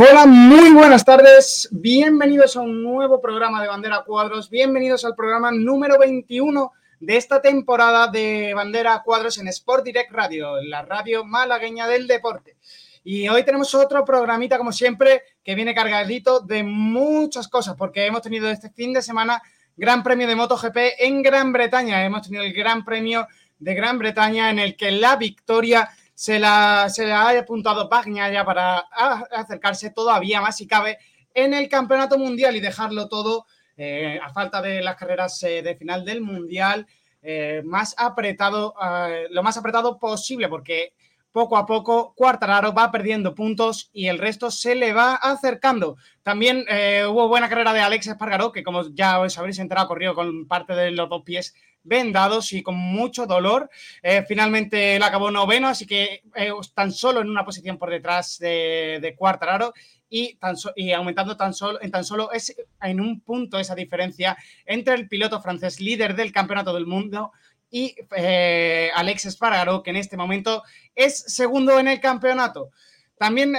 Hola, muy buenas tardes. Bienvenidos a un nuevo programa de Bandera Cuadros. Bienvenidos al programa número 21 de esta temporada de Bandera Cuadros en Sport Direct Radio, la radio malagueña del deporte. Y hoy tenemos otro programita, como siempre, que viene cargadito de muchas cosas, porque hemos tenido este fin de semana Gran Premio de MotoGP en Gran Bretaña. Hemos tenido el Gran Premio de Gran Bretaña en el que la victoria se la, se ha apuntado ya para acercarse todavía más si cabe en el campeonato mundial y dejarlo todo eh, a falta de las carreras eh, de final del mundial eh, más apretado, lo más apretado posible porque poco a poco Cuartararo va perdiendo puntos y el resto se le va acercando. También hubo buena carrera de Alex Espargaró, que como ya os habréis enterado, corrió con parte de los dos pies vendados y con mucho dolor. Eh, finalmente él acabó noveno, así que eh, tan solo en una posición por detrás de, de Cuartararo y, tan y aumentando tan solo, en tan solo en un punto esa diferencia entre el piloto francés líder del campeonato del mundo y eh, Alex Espargaro, que en este momento es segundo en el campeonato. También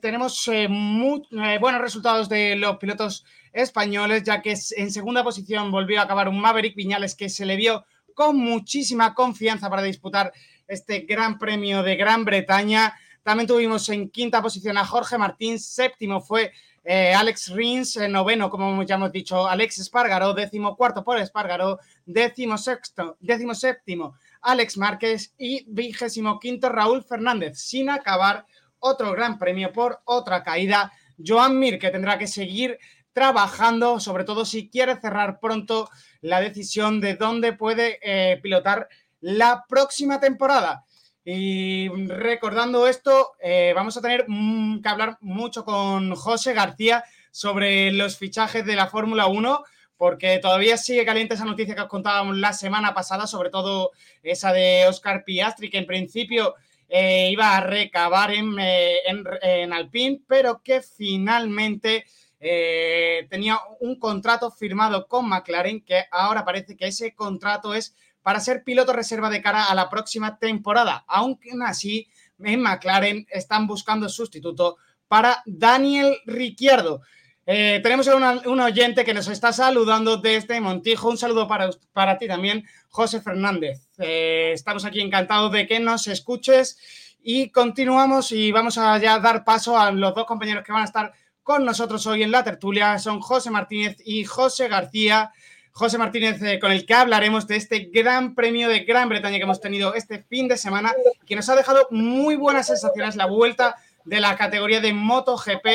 tenemos muy, buenos resultados de los pilotos españoles, ya que en segunda posición volvió a acabar un Maverick Viñales que se le vio con muchísima confianza para disputar este Gran Premio de Gran Bretaña. También tuvimos en quinta posición a Jorge Martín, séptimo fue eh, Alex Rins, noveno, como ya hemos dicho, Alex Espargaró, décimo cuarto por Espargaró, décimo sexto, décimo séptimo Alex Márquez y vigésimo quinto Raúl Fernández, sin acabar otro gran premio por otra caída. Joan Mir, que tendrá que seguir trabajando, sobre todo si quiere cerrar pronto la decisión de dónde puede eh, pilotar la próxima temporada. Y recordando esto, eh, vamos a tener que hablar mucho con José García sobre los fichajes de la Fórmula 1, porque todavía sigue caliente esa noticia que os contábamos la semana pasada, sobre todo esa de Oscar Piastri, que en principio eh, iba a recabar en, en, en Alpine, pero que finalmente eh, tenía un contrato firmado con McLaren que ahora parece que ese contrato es para ser piloto reserva de cara a la próxima temporada. Aunque así, en McLaren están buscando sustituto para Daniel Ricciardo. Eh, tenemos un oyente que nos está saludando desde Montijo. Un saludo para, para ti también, José Fernández. Eh, estamos aquí encantados de que nos escuches y continuamos y vamos a ya dar paso a los dos compañeros que van a estar con nosotros hoy en la tertulia son José Martínez y José García. José Martínez, eh, con el que hablaremos de este gran premio de Gran Bretaña que hemos tenido este fin de semana, que nos ha dejado muy buenas sensaciones la vuelta de la categoría de MotoGP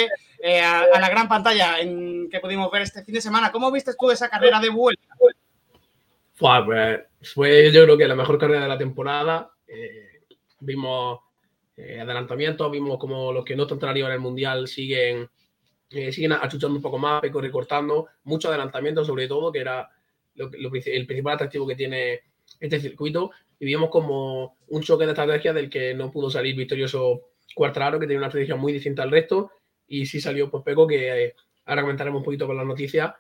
eh, a, la gran pantalla en que pudimos ver este fin de semana. ¿Cómo viste tú esa carrera de vuelta? Pues, fue yo creo que la mejor carrera de la temporada. Eh, vimos adelantamientos, vimos como los que no están en el Mundial siguen eh, siguen achuchando un poco más, recortando, mucho adelantamiento sobre todo, que era el principal atractivo que tiene este circuito. Y vimos como un choque de estrategia del que no pudo salir victorioso Cuartararo, que tenía una estrategia muy distinta al resto, y sí salió pues Peco, que eh, ahora comentaremos un poquito con las noticias,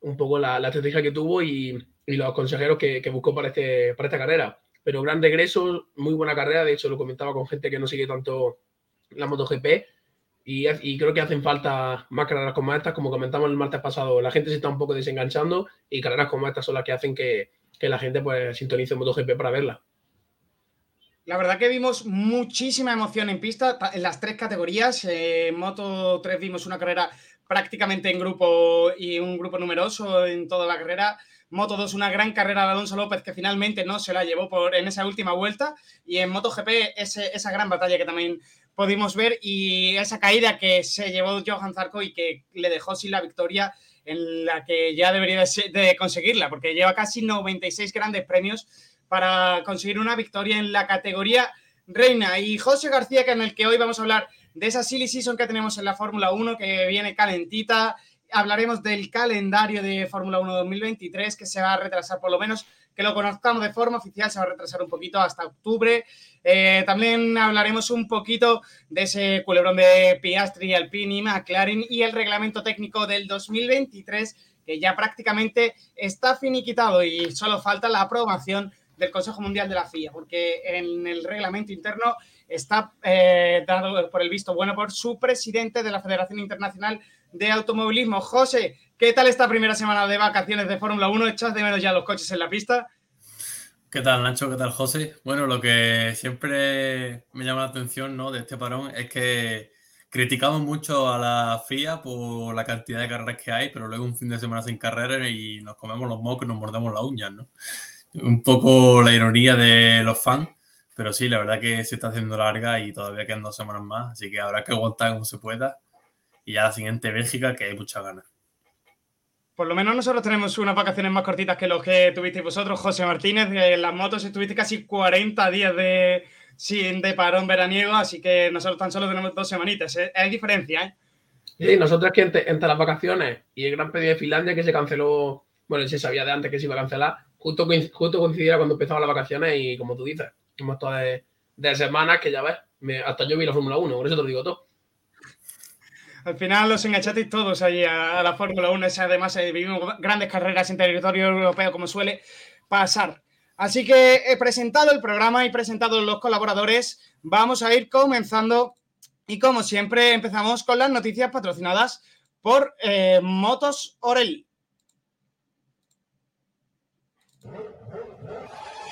un poco la, estrategia que tuvo y, los consejeros que, buscó para, este, para esta carrera. Pero gran regreso, muy buena carrera, de hecho lo comentaba con gente que no sigue tanto la MotoGP, y, creo que hacen falta más carreras como estas, como comentamos el martes pasado, la gente se está un poco desenganchando y carreras como estas son las que hacen que, la gente pues sintonice MotoGP para verla. La verdad que vimos muchísima emoción en pista en las tres categorías. En Moto 3 vimos una carrera prácticamente en grupo y un grupo numeroso en toda la carrera. Moto 2, una gran carrera de Alonso López que finalmente no se la llevó por, en esa última vuelta. Y en MotoGP, ese, esa gran batalla que también pudimos ver y esa caída que se llevó Johan Zarco y que le dejó sin la victoria en la que ya debería de conseguirla, porque lleva casi 96 grandes premios para conseguir una victoria en la categoría reina. Y José García, que en el que hoy vamos a hablar de esa silly season que tenemos en la Fórmula 1, que viene calentita. Hablaremos del calendario de Fórmula 1 2023, que se va a retrasar por lo menos que lo conozcamos de forma oficial, se va a retrasar un poquito hasta octubre. Eh, también hablaremos un poquito de ese culebrón de Piastri, Alpine y McLaren y el reglamento técnico del 2023, que ya prácticamente está finiquitado y solo falta la aprobación del Consejo Mundial de la FIA, porque en el reglamento interno está eh, dado por el visto bueno por su presidente de la Federación Internacional de Automovilismo. José, ¿qué tal esta primera semana de vacaciones de Fórmula 1? ¿Echas de menos ya los coches en la pista? ¿Qué tal, Nacho? ¿Qué tal, José? Bueno, lo que siempre me llama la atención ¿no? de este parón es que criticamos mucho a la FIA por la cantidad de carreras que hay, pero luego un fin de semana sin carreras y nos comemos los mocos y nos mordemos las uñas, ¿no? Un poco la ironía de los fans, pero sí, la verdad que se está haciendo larga y todavía quedan dos semanas más, así que habrá que aguantar como se pueda. Y ya la siguiente Bélgica, que hay muchas ganas. Por lo menos nosotros tenemos unas vacaciones más cortitas que los que tuvisteis vosotros, José Martínez. En las motos estuviste casi 40 días de, sin, de parón veraniego, así que nosotros tan solo tenemos dos semanitas. ¿eh? Hay diferencia, ¿eh? Sí, nosotros que entre, entre, las vacaciones y el Gran Premio de Finlandia que se canceló, bueno, se sabía de antes que se iba a cancelar, justo, justo coincidiera cuando empezaban las vacaciones y como tú dices, hemos estado de, de semanas que ya ves, me, hasta yo vi la Fórmula 1, por eso te lo digo todo. Al final los enganchasteis todos allí a, la Fórmula 1, además eh, vivimos grandes carreras en territorio europeo como suele pasar. Así que he presentado el programa y presentado los colaboradores. Vamos a ir comenzando y como siempre empezamos con las noticias patrocinadas por eh, Motos Orel.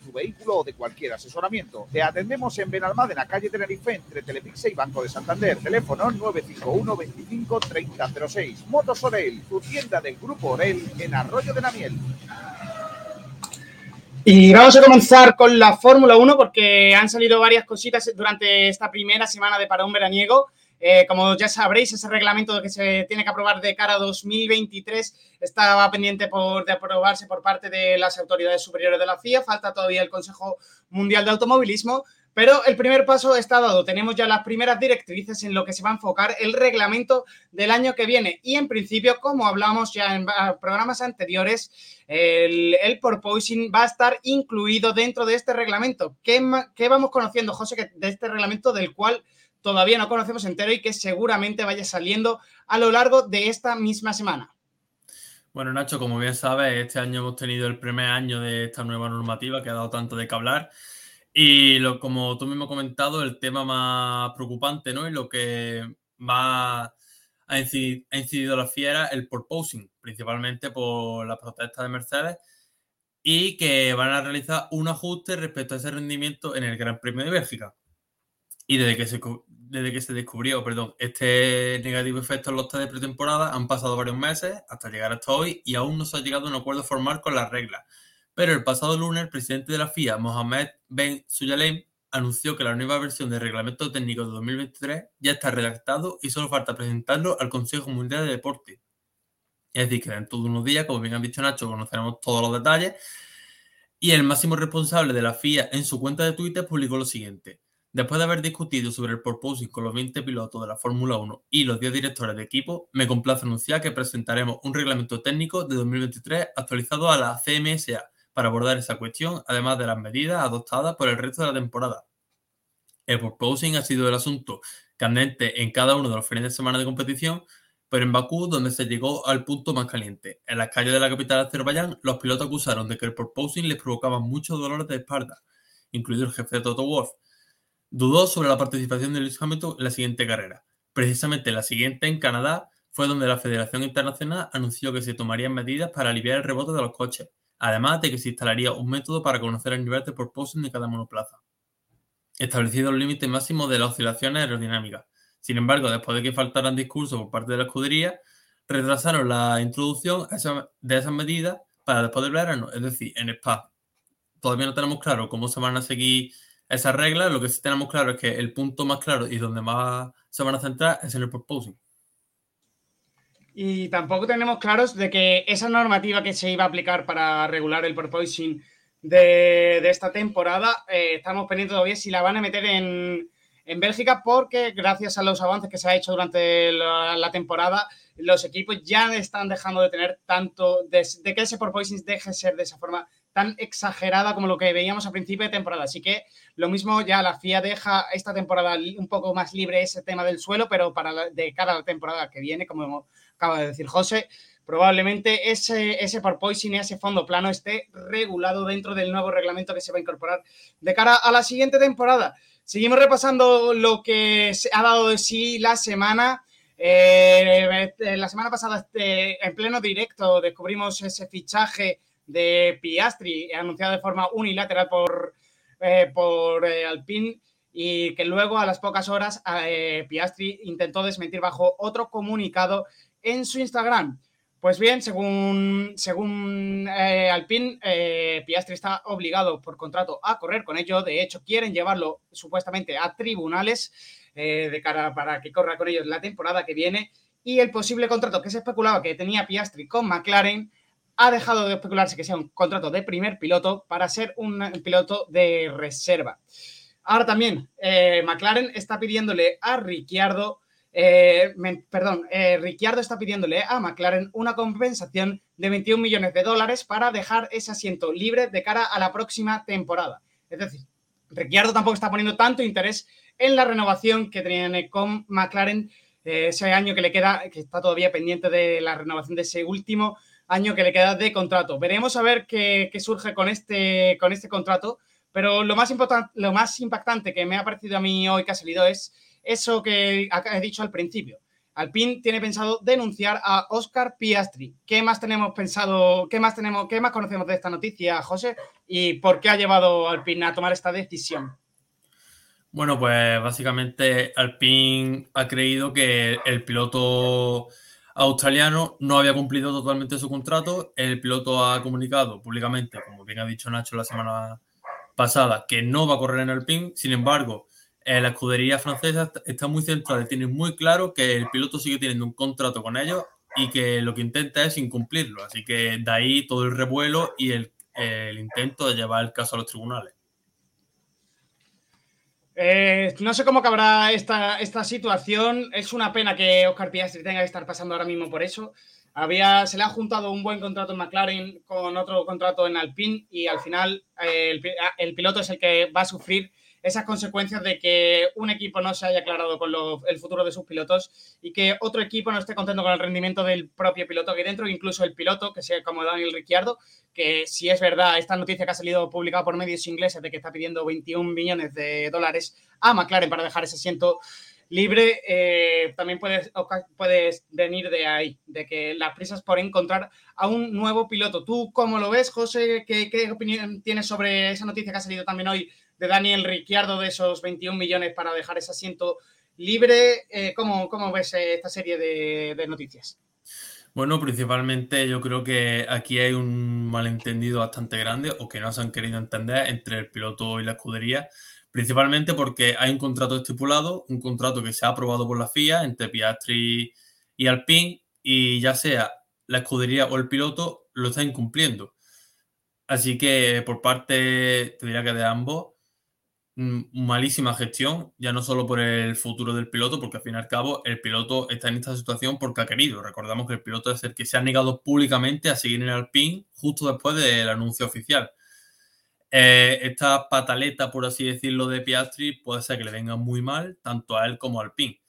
tu vehículo o de cualquier asesoramiento. Te atendemos en Benalmádena, calle Tenerife, entre Telepixe y Banco de Santander. Teléfono 951 25 3006. Motos Orel, tu tienda del Grupo Orel en Arroyo de la. Y vamos a comenzar con la Fórmula 1 porque han salido varias cositas durante esta primera semana de parón veraniego. Eh, como ya sabréis, ese reglamento que se tiene que aprobar de cara a 2023 estaba pendiente por, de aprobarse por parte de las autoridades superiores de la FIA. Falta todavía el Consejo Mundial de Automovilismo. Pero el primer paso está dado. Tenemos ya las primeras directrices en lo que se va a enfocar el reglamento del año que viene. Y en principio, como hablamos ya en programas anteriores, el, el porpoising va a estar incluido dentro de este reglamento. ¿Qué, qué vamos conociendo, José, de este reglamento del cual todavía no conocemos entero y que seguramente vaya saliendo a lo largo de esta misma semana. Bueno, Nacho, como bien sabes, este año hemos tenido el primer año de esta nueva normativa que ha dado tanto de que hablar. Y lo, como tú mismo has comentado, el tema más preocupante, ¿no? Y lo que más ha incidido, la fiera, el porposing, principalmente por las protestas de Mercedes, y que van a realizar un ajuste respecto a ese rendimiento en el Gran Premio de Bélgica. Y desde que se, desde que se descubrió perdón, este negativo efecto en los test de pretemporada, han pasado varios meses hasta llegar hasta hoy y aún no se ha llegado a un acuerdo formal con las reglas. Pero el pasado lunes, el presidente de la FIA, Mohamed Ben Sulayem, anunció que la nueva versión del reglamento técnico de 2023 ya está redactado y solo falta presentarlo al Consejo Mundial de Deporte. Es decir, que dentro de unos días, como bien han dicho Nacho, conoceremos todos los detalles. Y el máximo responsable de la FIA en su cuenta de Twitter publicó lo siguiente. Después de haber discutido sobre el porpoising con los 20 pilotos de la Fórmula 1 y los 10 directores de equipo, me complace anunciar que presentaremos un reglamento técnico de 2023 actualizado a la CMSA para abordar esa cuestión, además de las medidas adoptadas por el resto de la temporada. El porpoising ha sido el asunto candente en cada uno de los fines de semana de competición, pero en Bakú, donde se llegó al punto más caliente. En las calles de la capital de Azerbaiyán, los pilotos acusaron de que el porpoising les provocaba muchos dolores de espalda, incluido el jefe de Toto Wolff, Dudó sobre la participación de Lewis Hamilton en la siguiente carrera. Precisamente la siguiente en Canadá fue donde la Federación Internacional anunció que se tomarían medidas para aliviar el rebote de los coches, además de que se instalaría un método para conocer el nivel de porpoising de cada monoplaza. establecido el límite máximo de las oscilaciones aerodinámicas. Sin embargo, después de que faltaran discursos por parte de la escudería, retrasaron la introducción de esas medidas para después del verano, es decir, en Spa. Todavía no tenemos claro cómo se van a seguir esas reglas, lo que sí tenemos claro es que el punto más claro y donde más se van a centrar es en el proposing. Y tampoco tenemos claros de que esa normativa que se iba a aplicar para regular el proposing de, esta temporada, eh, estamos pendientes todavía si la van a meter en, en Bélgica porque gracias a los avances que se ha hecho durante la, temporada, los equipos ya están dejando de tener tanto, de, que ese porpoising deje de ser de esa forma tan exagerada como lo que veíamos a principio de temporada. Así que lo mismo ya la FIA deja esta temporada un poco más libre ese tema del suelo, pero para de cara la temporada que viene, como acaba de decir José, probablemente ese, ese porpoising ese fondo plano esté regulado dentro del nuevo reglamento que se va a incorporar de cara a la siguiente temporada. Seguimos repasando lo que se ha dado de sí la semana. Eh, la semana pasada, este, en pleno directo, descubrimos ese fichaje de Piastri anunciado de forma unilateral por, eh, por eh, Alpine y que luego a las pocas horas Piastri intentó desmentir bajo otro comunicado en su Instagram. Pues bien, según, según eh, Alpine, eh, Piastri está obligado por contrato a correr con ello. De hecho, quieren llevarlo supuestamente a tribunales eh, de cara para que corra con ellos la temporada que viene. Y el posible contrato que se especulaba que tenía Piastri con McLaren ha dejado de especularse que sea un contrato de primer piloto para ser un piloto de reserva. Ahora también, McLaren está pidiéndole a Ricciardo eh, perdón, eh, Ricciardo está pidiéndole a McLaren una compensación de 21 millones de dólares para dejar ese asiento libre de cara a la próxima temporada. Es decir, Ricciardo tampoco está poniendo tanto interés en la renovación que tiene con McLaren eh, ese año que le queda, que está todavía pendiente de la renovación de ese último año que le queda de contrato. Veremos a ver qué, surge con este, con este contrato, pero lo más, lo más impactante que me ha parecido a mí hoy que ha salido es eso que he dicho al principio. Alpine tiene pensado denunciar a Oscar Piastri. ¿Qué más tenemos pensado, qué más tenemos, qué más conocemos de esta noticia, José? ¿Y por qué ha llevado Alpine a tomar esta decisión? Bueno, pues básicamente Alpine ha creído que el piloto australiano no había cumplido totalmente su contrato. El piloto ha comunicado públicamente, como bien ha dicho Nacho la semana pasada, que no va a correr en Alpine. Sin embargo, la escudería francesa está muy centrada y tiene muy claro que el piloto sigue teniendo un contrato con ellos y que lo que intenta es incumplirlo. Así que de ahí todo el revuelo y el, intento de llevar el caso a los tribunales. Eh, no sé cómo acabará esta, esta situación. Es una pena que Oscar Piastri tenga que estar pasando ahora mismo por eso. Había, se le ha juntado un buen contrato en McLaren con otro contrato en Alpine y al final eh, el, piloto es el que va a sufrir esas consecuencias de que un equipo no se haya aclarado con el futuro de sus pilotos y que otro equipo no esté contento con el rendimiento del propio piloto aquí dentro, incluso el piloto, que sea como Daniel Ricciardo, que si es verdad esta noticia que ha salido publicada por medios ingleses de que está pidiendo 21 millones de dólares a McLaren para dejar ese asiento libre, eh, también puedes, puedes venir de ahí, de que las prisas por encontrar a un nuevo piloto. ¿Tú cómo lo ves, José? ¿Qué, qué opinión tienes sobre esa noticia que ha salido también hoy de Daniel Ricciardo de esos 21 millones para dejar ese asiento libre. Eh, ¿cómo, ves eh, esta serie de, noticias? Bueno, principalmente yo creo que aquí hay un malentendido bastante grande o que no se han querido entender entre el piloto y la escudería, principalmente porque hay un contrato estipulado, un contrato que se ha aprobado por la FIA entre Piastri y Alpine y ya sea la escudería o el piloto lo está incumpliendo. Así que por parte, te diría que de ambos, malísima gestión, ya no solo por el futuro del piloto, porque al fin y al cabo el piloto está en esta situación porque ha querido. Recordamos que el piloto es el que se ha negado públicamente a seguir en el Alpine justo después del anuncio oficial. Eh, esta pataleta, por así decirlo, de Piastri puede ser que le venga muy mal tanto a él como al Alpine.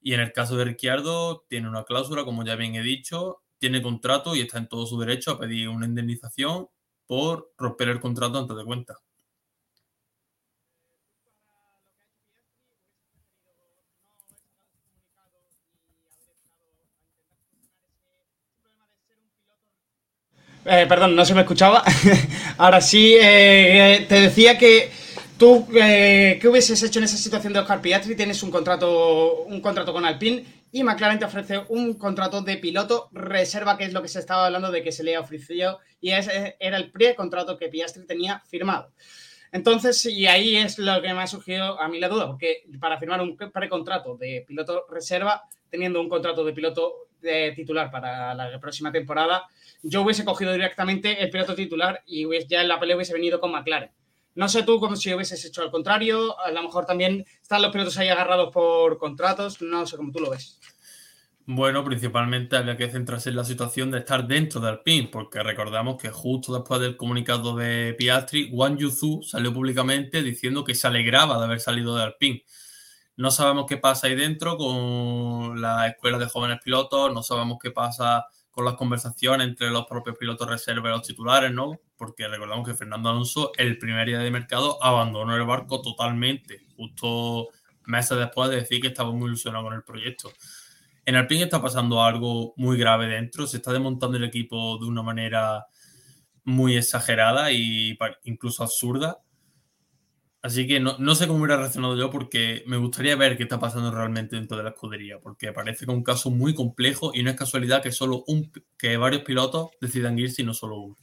Y en el caso de Ricciardo, tiene una cláusula, como ya bien he dicho, tiene contrato y está en todo su derecho a pedir una indemnización por romper el contrato antes de cuenta. Eh, perdón, no se me escuchaba. Ahora sí, eh, te decía que ¿Tú eh, qué hubieses hecho en esa situación de Oscar Piastri? Tienes un contrato, un contrato con Alpine y McLaren te ofrece un contrato de piloto reserva, que es lo que se estaba hablando de que se le ha ofrecido y ese era el pre-contrato que Piastri tenía firmado. Entonces, y ahí es lo que me ha surgido a mí la duda, porque para firmar un precontrato de piloto reserva, teniendo un contrato de piloto de titular para la próxima temporada, yo hubiese cogido directamente el piloto titular y ya en la pelea hubiese venido con McLaren. No sé tú como si hubieses hecho al contrario, a lo mejor también están los pilotos ahí agarrados por contratos, no sé cómo tú lo ves. Bueno, principalmente había que centrarse en la situación de estar dentro del Alpine, porque recordamos que justo después del comunicado de Piastri, Wang Yuzu salió públicamente diciendo que se alegraba de haber salido del Alpine. No sabemos qué pasa ahí dentro con la escuela de jóvenes pilotos, no sabemos qué pasa con las conversaciones entre los propios pilotos reserva y los titulares, ¿no? Porque recordamos que Fernando Alonso, el primer día de mercado, abandonó el barco totalmente, justo meses después de decir que estaba muy ilusionado con el proyecto. En Alpine está pasando algo muy grave dentro, se está desmontando el equipo de una manera muy exagerada e incluso absurda. Así que no, sé cómo hubiera reaccionado yo porque me gustaría ver qué está pasando realmente dentro de la escudería, porque parece que es un caso muy complejo y no es casualidad que solo un, que varios pilotos decidan irse y no solo uno.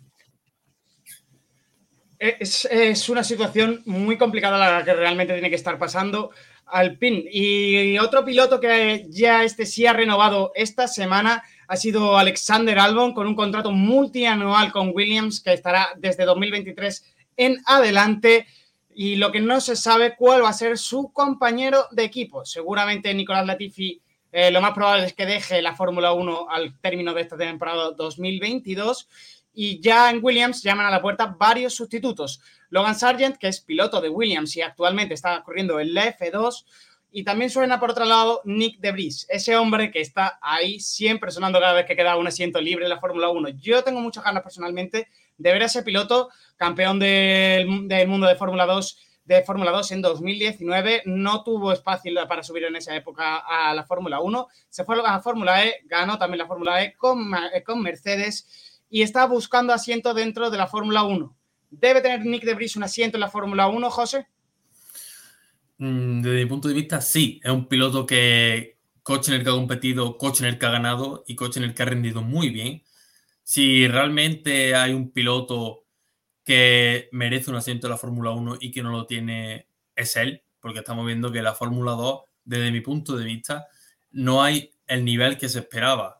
Es, es, una situación muy complicada la que realmente tiene que estar pasando. Alpine. Y otro piloto que ya este sí ha renovado esta semana ha sido Alexander Albon con un contrato multianual con Williams que estará desde 2023 en adelante. Y lo que no se sabe cuál va a ser su compañero de equipo. Seguramente Nicolás Latifi eh, lo más probable es que deje la Fórmula 1 al término de esta temporada 2022 y ya en Williams llaman a la puerta varios sustitutos. Logan Sargent, que es piloto de Williams y actualmente está corriendo en la F2, y también suena por otro lado Nick Debris, ese hombre que está ahí siempre sonando cada vez que queda un asiento libre en la Fórmula 1. Yo tengo muchas ganas personalmente de ver a ese piloto campeón del, mundo de Fórmula 2 de Fórmula 2 en 2019. No tuvo espacio para subir en esa época a la Fórmula 1. Se fue a la Fórmula E, ganó también la Fórmula E con, con Mercedes y está buscando asiento dentro de la Fórmula 1. ¿Debe tener Nick de Vries un asiento en la Fórmula 1, José? Mm, desde mi punto de vista, sí. Es un piloto que coche en el que ha competido, coche en el que ha ganado y coche en el que ha rendido muy bien. Si realmente hay un piloto que merece un asiento en la Fórmula 1 y que no lo tiene, es él, porque estamos viendo que la Fórmula 2, desde mi punto de vista, no hay el nivel que se esperaba.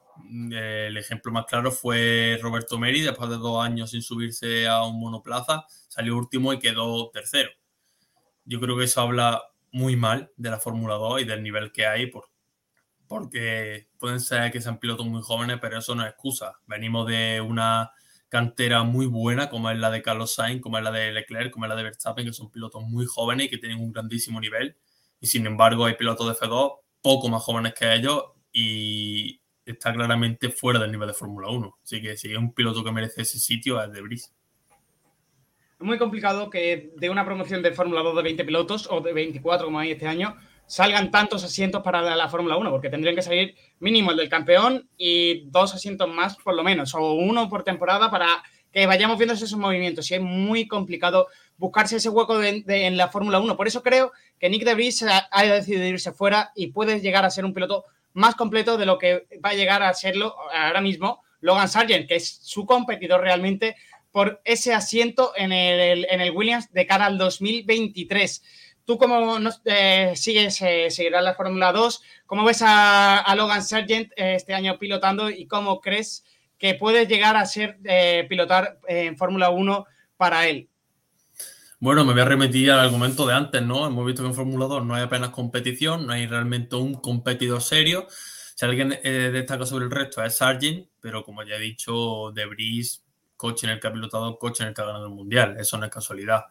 El ejemplo más claro fue Roberto Meri, después de dos años sin subirse a un monoplaza, salió último y quedó tercero. Yo creo que eso habla muy mal de la Fórmula 2 y del nivel que hay, por, porque pueden ser que sean pilotos muy jóvenes, pero eso no es excusa. Venimos de una cantera muy buena, como es la de Carlos Sainz, como es la de Leclerc, como es la de Verstappen, que son pilotos muy jóvenes y que tienen un grandísimo nivel. Y sin embargo, hay pilotos de F2 poco más jóvenes que ellos y está claramente fuera del nivel de Fórmula 1. Así que si hay un piloto que merece ese sitio es De Vries. Es muy complicado que de una promoción de Fórmula 2 de 20 pilotos o de 24 como hay este año salgan tantos asientos para la Fórmula 1, porque tendrían que salir mínimo el del campeón y dos asientos más por lo menos, o uno por temporada para que vayamos viendo esos movimientos. Y es muy complicado buscarse ese hueco en la Fórmula 1. Por eso creo que Nick De Vries ha, ha decidido irse fuera y puede llegar a ser un piloto más completo de lo que va a llegar a serlo ahora mismo Logan Sargent, que es su competidor realmente por ese asiento en el, en el Williams de cara al 2023. ¿Tú cómo eh, sigues, eh, seguirás la Fórmula 2? ¿Cómo ves a, Logan Sargent eh, este año pilotando y cómo crees que puede llegar a ser pilotar en Fórmula 1 para él? Bueno, me voy a remitir al argumento de antes, ¿no? Hemos visto que en Fórmula 2 no hay apenas competición, no hay realmente un competidor serio. Si alguien eh, destaca sobre el resto es Sargent, pero como ya he dicho, De Vries, coche en el que ha pilotado, coche en el que ha ganado el Mundial. Eso no es casualidad.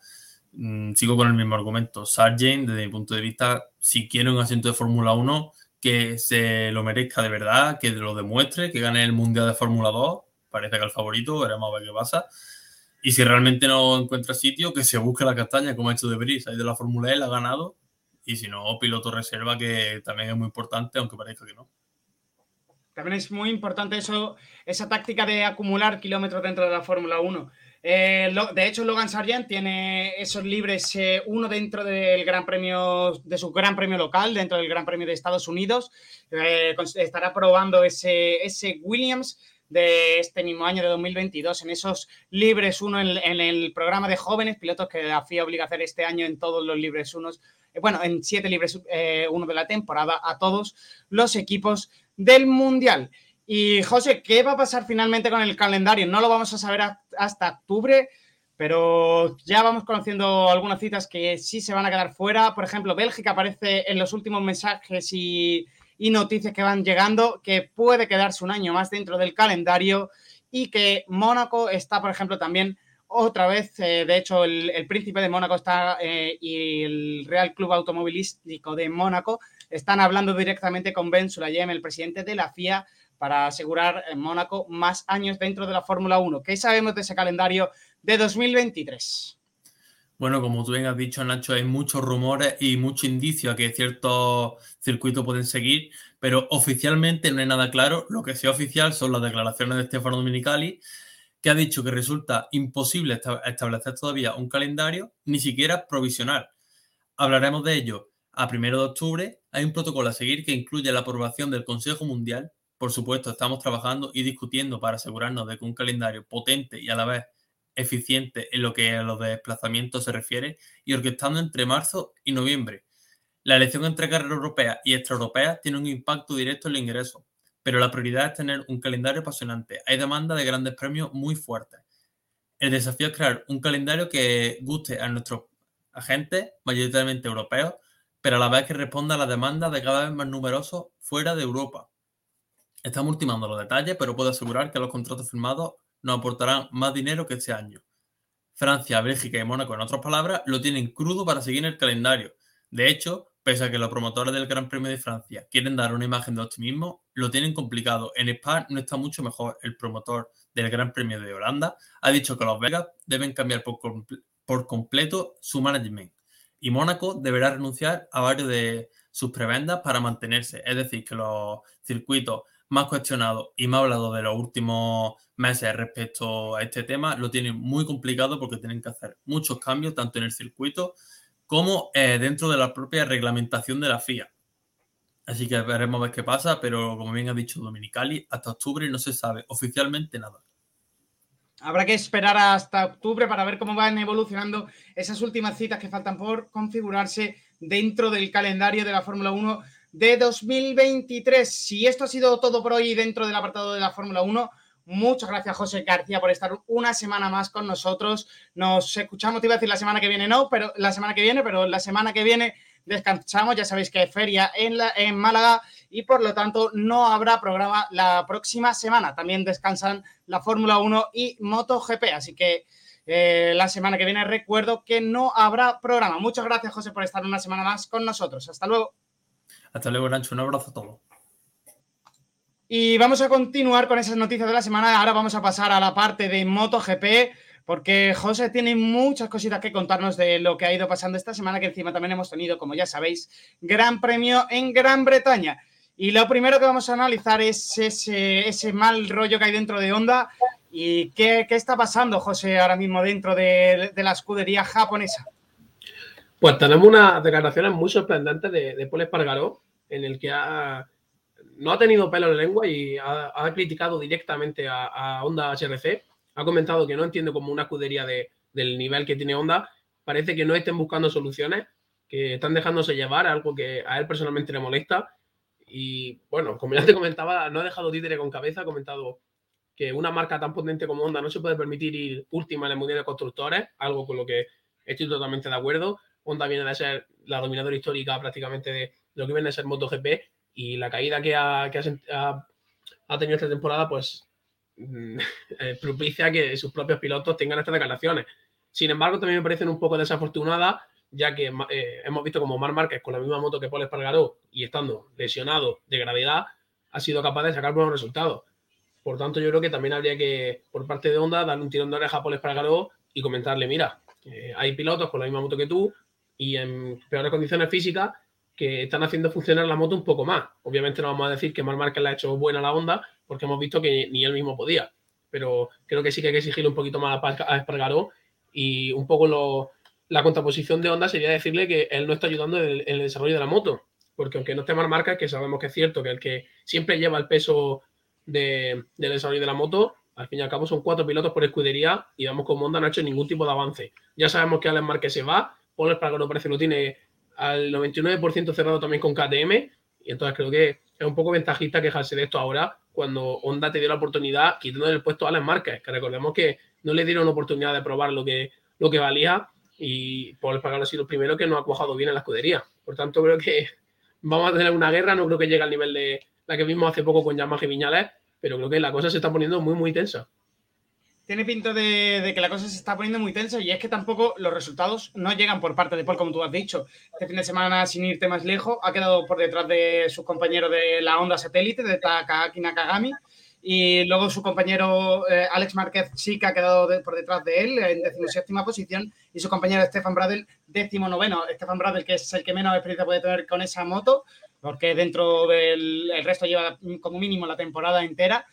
Mm, sigo con el mismo argumento. Sargent, desde mi punto de vista, si quiere un asiento de Fórmula 1, que se lo merezca de verdad, que lo demuestre, que gane el Mundial de Fórmula 2. Parece que el favorito, veremos a ver qué pasa y si realmente no encuentra sitio, que se busque la castaña, como ha hecho De Vries. Ahí de la Fórmula E la ha ganado. Y si no, piloto reserva, que también es muy importante, aunque parezca que no. También es muy importante eso, esa táctica de acumular kilómetros dentro de la Fórmula 1. Eh, de hecho, Logan Sargent tiene esos libres, eh, uno dentro del Gran Premio, de su Gran Premio local, dentro del Gran Premio de Estados Unidos. Eh, estará probando ese, Williams de este mismo año de 2022 en esos libres uno en, el programa de jóvenes pilotos que la FIA obliga a hacer este año en todos los libres unos, bueno, en siete libres uno de la temporada a todos los equipos del Mundial. Y José, ¿qué va a pasar finalmente con el calendario? No lo vamos a saber hasta octubre, pero ya vamos conociendo algunas citas que sí se van a quedar fuera. Por ejemplo, Bélgica aparece en los últimos mensajes y, noticias que van llegando que puede quedarse un año más dentro del calendario y que Mónaco está, por ejemplo, también otra vez, eh, de hecho, el, príncipe de Mónaco está eh, y el Real Club Automovilístico de Mónaco están hablando directamente con Ben Sulayem, el presidente de la FIA, para asegurar en Mónaco más años dentro de la Fórmula 1. ¿Qué sabemos de ese calendario de 2023? Bueno, como tú bien has dicho, Nacho, hay muchos rumores y mucho indicio a que ciertos circuitos pueden seguir, pero oficialmente no hay nada claro. Lo que sí oficial son las declaraciones de Stefano Dominicali, que ha dicho que resulta imposible establecer todavía un calendario, ni siquiera provisional. Hablaremos de ello. A primero de octubre hay un protocolo a seguir que incluye la aprobación del Consejo Mundial por supuesto, estamos trabajando y discutiendo para asegurarnos de que un calendario potente y a la vez eficiente en lo que a los desplazamientos se refiere y orquestando entre marzo y noviembre. La elección entre carreras europeas y extraeuropeas tiene un impacto directo en el ingreso, pero la prioridad es tener un calendario apasionante. Hay demanda de grandes premios muy fuertes. El desafío es crear un calendario que guste a nuestros agentes, mayoritariamente europeos, pero a la vez que responda a la demanda de cada vez más numerosos fuera de Europa. Estamos ultimando los detalles, pero puedo asegurar que los contratos firmados nos aportarán más dinero que este año. Francia, Bélgica y Mónaco, en otras palabras, lo tienen crudo para seguir el calendario. De hecho, pese a que los promotores del Gran Premio de Francia quieren dar una imagen de optimismo, lo tienen complicado. En Spa no está mucho mejor. El promotor del Gran Premio de Holanda ha dicho que los belgas deben cambiar por, por completo su management y Mónaco deberá renunciar a varios de sus prebendas para mantenerse. Es decir, que los circuitos más cuestionado y más hablado de los últimos meses respecto a este tema, lo tienen muy complicado porque tienen que hacer muchos cambios tanto en el circuito como eh, dentro de la propia reglamentación de la FIA. Así que veremos a ver qué pasa, pero como bien ha dicho Dominicali, hasta octubre no se sabe oficialmente nada. Habrá que esperar hasta octubre para ver cómo van evolucionando esas últimas citas que faltan por configurarse dentro del calendario de la Fórmula 1 de 2023. Si esto ha sido todo por hoy dentro del apartado de la Fórmula 1, muchas gracias José García por estar una semana más con nosotros. Nos escuchamos, te iba a decir la semana que viene, no, pero la semana que viene, pero la semana que viene descansamos. Ya sabéis que hay feria en, la, en Málaga y por lo tanto no habrá programa la próxima semana. También descansan la Fórmula 1 y MotoGP. Así que eh, la semana que viene recuerdo que no habrá programa. Muchas gracias José por estar una semana más con nosotros. Hasta luego. Hasta luego, Nacho. Un abrazo a todos. Y vamos a continuar con esas noticias de la semana. Ahora vamos a pasar a la parte de MotoGP, porque José tiene muchas cositas que contarnos de lo que ha ido pasando esta semana, que encima también hemos tenido, como ya sabéis, Gran Premio en Gran Bretaña. Y lo primero que vamos a analizar es ese, mal rollo que hay dentro de Honda. ¿Y qué, está pasando, José, ahora mismo dentro de, de la escudería japonesa? Pues tenemos unas declaraciones muy sorprendentes de, de Paul Espargaró, en el que no ha tenido pelo en la lengua y ha, criticado directamente a, Honda HRC. Ha comentado que no entiende como una escudería del nivel que tiene Honda. Parece que no estén buscando soluciones, que están dejándose llevar, algo que a él personalmente le molesta. Y bueno, como ya te comentaba, no ha dejado títere con cabeza, ha comentado que una marca tan potente como Honda no se puede permitir ir última en el Mundial de Constructores, algo con lo que estoy totalmente de acuerdo. Honda viene de ser la dominadora histórica prácticamente de lo que viene a ser MotoGP y la caída que ha, tenido esta temporada, pues mm, eh, propicia que sus propios pilotos tengan estas declaraciones. Sin embargo, también me parecen un poco desafortunadas, ya que eh, hemos visto como Mar Márquez, con la misma moto que Paul Espargaró y estando lesionado de gravedad, ha sido capaz de sacar buenos resultados. Por tanto, yo creo que también habría que, por parte de Honda, darle un tirón de oreja a Paul Espargaró y comentarle, mira, hay pilotos con la misma moto que tú, y en peores condiciones físicas que están haciendo funcionar la moto un poco más. Obviamente no vamos a decir que Mar Márquez le ha hecho buena la onda porque hemos visto que ni él mismo podía. pero creo que sí que hay que exigirle un poquito más a Espargaró y un poco lo, la contraposición de Honda sería decirle que él no está ayudando en el, desarrollo de la moto, porque aunque no esté más marca, que sabemos que es cierto que el que siempre lleva el peso del desarrollo de la moto, al fin y al cabo son cuatro pilotos por escudería y vemos como Honda no ha hecho ningún tipo de avance. Ya sabemos que Alex Márquez se va, Paul Espargaró parece lo tiene al 99% cerrado también con KTM, y entonces creo que es un poco ventajista quejarse de esto ahora, cuando Honda te dio la oportunidad quitando el puesto a Alex Márquez, que recordemos que no le dieron oportunidad de probar lo que, lo que valía. Y Paul Espargaró ha sido el primero que no ha cuajado bien en la escudería. Por tanto, creo que vamos a tener una guerra, no creo que llegue al nivel de la que vimos hace poco con Yamaha y Viñales, pero creo que la cosa se está poniendo muy, muy tensa tiene pinto de, que la cosa se está poniendo muy tensa y es que tampoco los resultados no llegan por parte de Paul, como tú has dicho. Este fin de semana, sin irte más lejos, ha quedado por detrás de su compañero de la onda satélite, de Takaki Nakagami, y luego su compañero eh, Alex Márquez sí que ha quedado por detrás de él en decimoséptima posición y su compañero Stefan Bradel décimo noveno. Stefan Bradel, que es el que menos experiencia puede tener con esa moto, porque dentro del el resto lleva como mínimo la temporada entera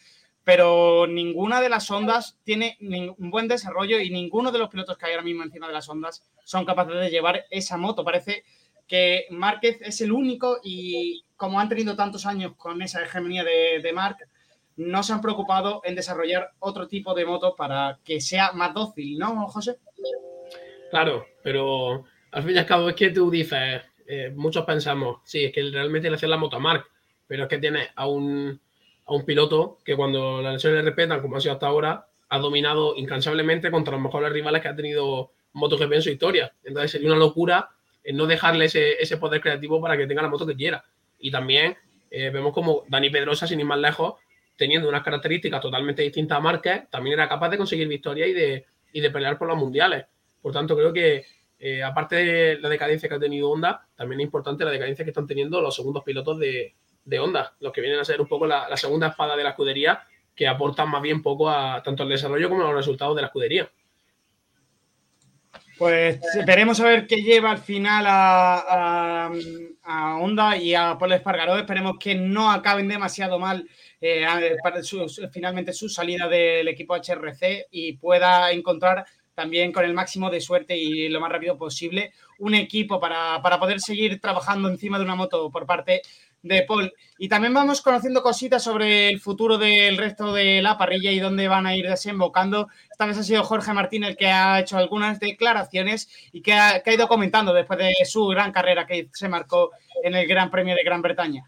pero ninguna de las ondas tiene un buen desarrollo y ninguno de los pilotos que hay ahora mismo encima de las ondas son capaces de llevar esa moto. Parece que Márquez es el único y como han tenido tantos años con esa hegemonía de, de Marc, no se han preocupado en desarrollar otro tipo de moto para que sea más dócil, ¿no, José? Claro, pero al fin y al cabo es que tú dices, eh, muchos pensamos, sí, es que realmente le hacen la moto a Marc, pero es que tiene a un a un piloto que cuando las lesiones le respetan, como ha sido hasta ahora, ha dominado incansablemente contra los mejores rivales que ha tenido MotoGP en su historia. Entonces sería una locura no dejarle ese, poder creativo para que tenga la moto que quiera. Y también eh, vemos como Dani Pedrosa, sin ir más lejos, teniendo unas características totalmente distintas a Márquez, también era capaz de conseguir victoria y de, de pelear por los mundiales. Por tanto, creo que eh, aparte de la decadencia que ha tenido Honda, también es importante la decadencia que están teniendo los segundos pilotos de, de Honda, los que vienen a ser un poco la, segunda espada de la escudería, que aportan más bien poco a tanto al desarrollo como a los resultados de la escudería. Pues veremos a ver qué lleva al final a, a, Honda y a Paul Espargaró. Esperemos que no acaben demasiado mal eh, finalmente su salida del equipo HRC y pueda encontrar también con el máximo de suerte y lo más rápido posible un equipo para, para poder seguir trabajando encima de una moto por parte de Paul. Y también vamos conociendo cositas sobre el futuro del resto de la parrilla y dónde van a ir desembocando. Esta vez ha sido Jorge Martín el que ha hecho algunas declaraciones y que ha, ido comentando después de su gran carrera que se marcó en el Gran Premio de Gran Bretaña.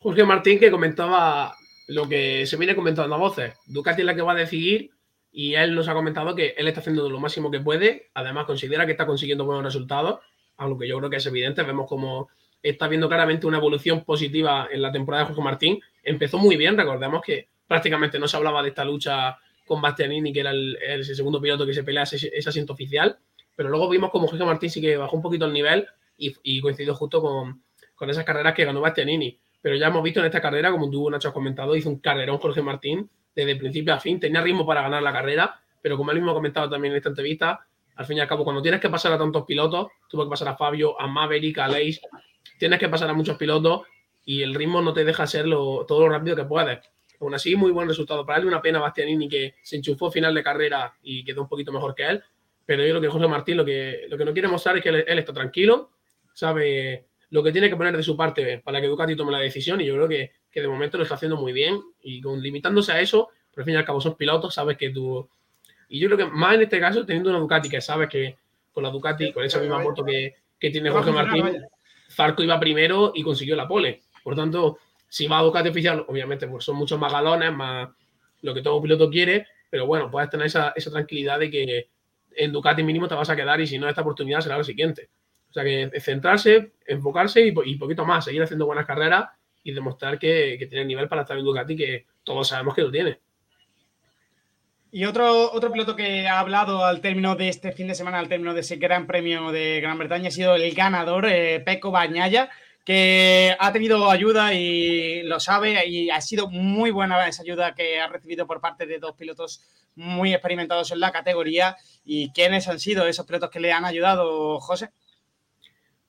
Jorge Martín que comentaba lo que se viene comentando a voces. Ducati es la que va a decidir y él nos ha comentado que él está haciendo lo máximo que puede. Además, considera que está consiguiendo buenos resultados, aunque yo creo que es evidente. Vemos como está viendo claramente una evolución positiva en la temporada de Jorge Martín. Empezó muy bien, recordemos que prácticamente no se hablaba de esta lucha con Bastianini, que era el, segundo piloto que se pelea ese, asiento oficial, pero luego vimos como Jorge Martín sí que bajó un poquito el nivel y, coincidió justo con, esas carreras que ganó Bastianini. Pero ya hemos visto en esta carrera, como tú, Nacho, has comentado, hizo un carrerón Jorge Martín desde principio a fin, tenía ritmo para ganar la carrera, pero como él mismo ha comentado también en esta entrevista, al fin y al cabo, cuando tienes que pasar a tantos pilotos, tuvo que pasar a Fabio, a Maverick, a Leis, tienes que pasar a muchos pilotos y el ritmo no te deja ser todo lo rápido que puedes. Aún así, muy buen resultado para él. Una pena Bastianini que se enchufó final de carrera y quedó un poquito mejor que él. Pero yo creo que José Martín lo que, lo que no quiere mostrar es que él, está tranquilo, sabe lo que tiene que poner de su parte para que Ducati tome la decisión y yo creo que, que de momento lo está haciendo muy bien y con, limitándose a eso, pero al fin y al cabo son pilotos, sabes que tú... Y yo creo que más en este caso, teniendo una Ducati que sabes que con la Ducati, con esa misma moto que, que tiene Jorge Martín, Zarco iba primero y consiguió la pole. Por tanto, si va a Ducati oficial, obviamente pues son muchos más galones, más lo que todo piloto quiere, pero bueno, puedes tener esa, tranquilidad de que en Ducati mínimo te vas a quedar y si no, esta oportunidad será la siguiente. O sea que centrarse, enfocarse y, poquito más, seguir haciendo buenas carreras y demostrar que, que tiene nivel para estar en Ducati, que todos sabemos que lo tiene. Y otro, otro piloto que ha hablado al término de este fin de semana, al término de ese Gran Premio de Gran Bretaña, ha sido el ganador, eh, Peco Bañaya, que ha tenido ayuda y lo sabe, y ha sido muy buena esa ayuda que ha recibido por parte de dos pilotos muy experimentados en la categoría. ¿Y quiénes han sido esos pilotos que le han ayudado, José?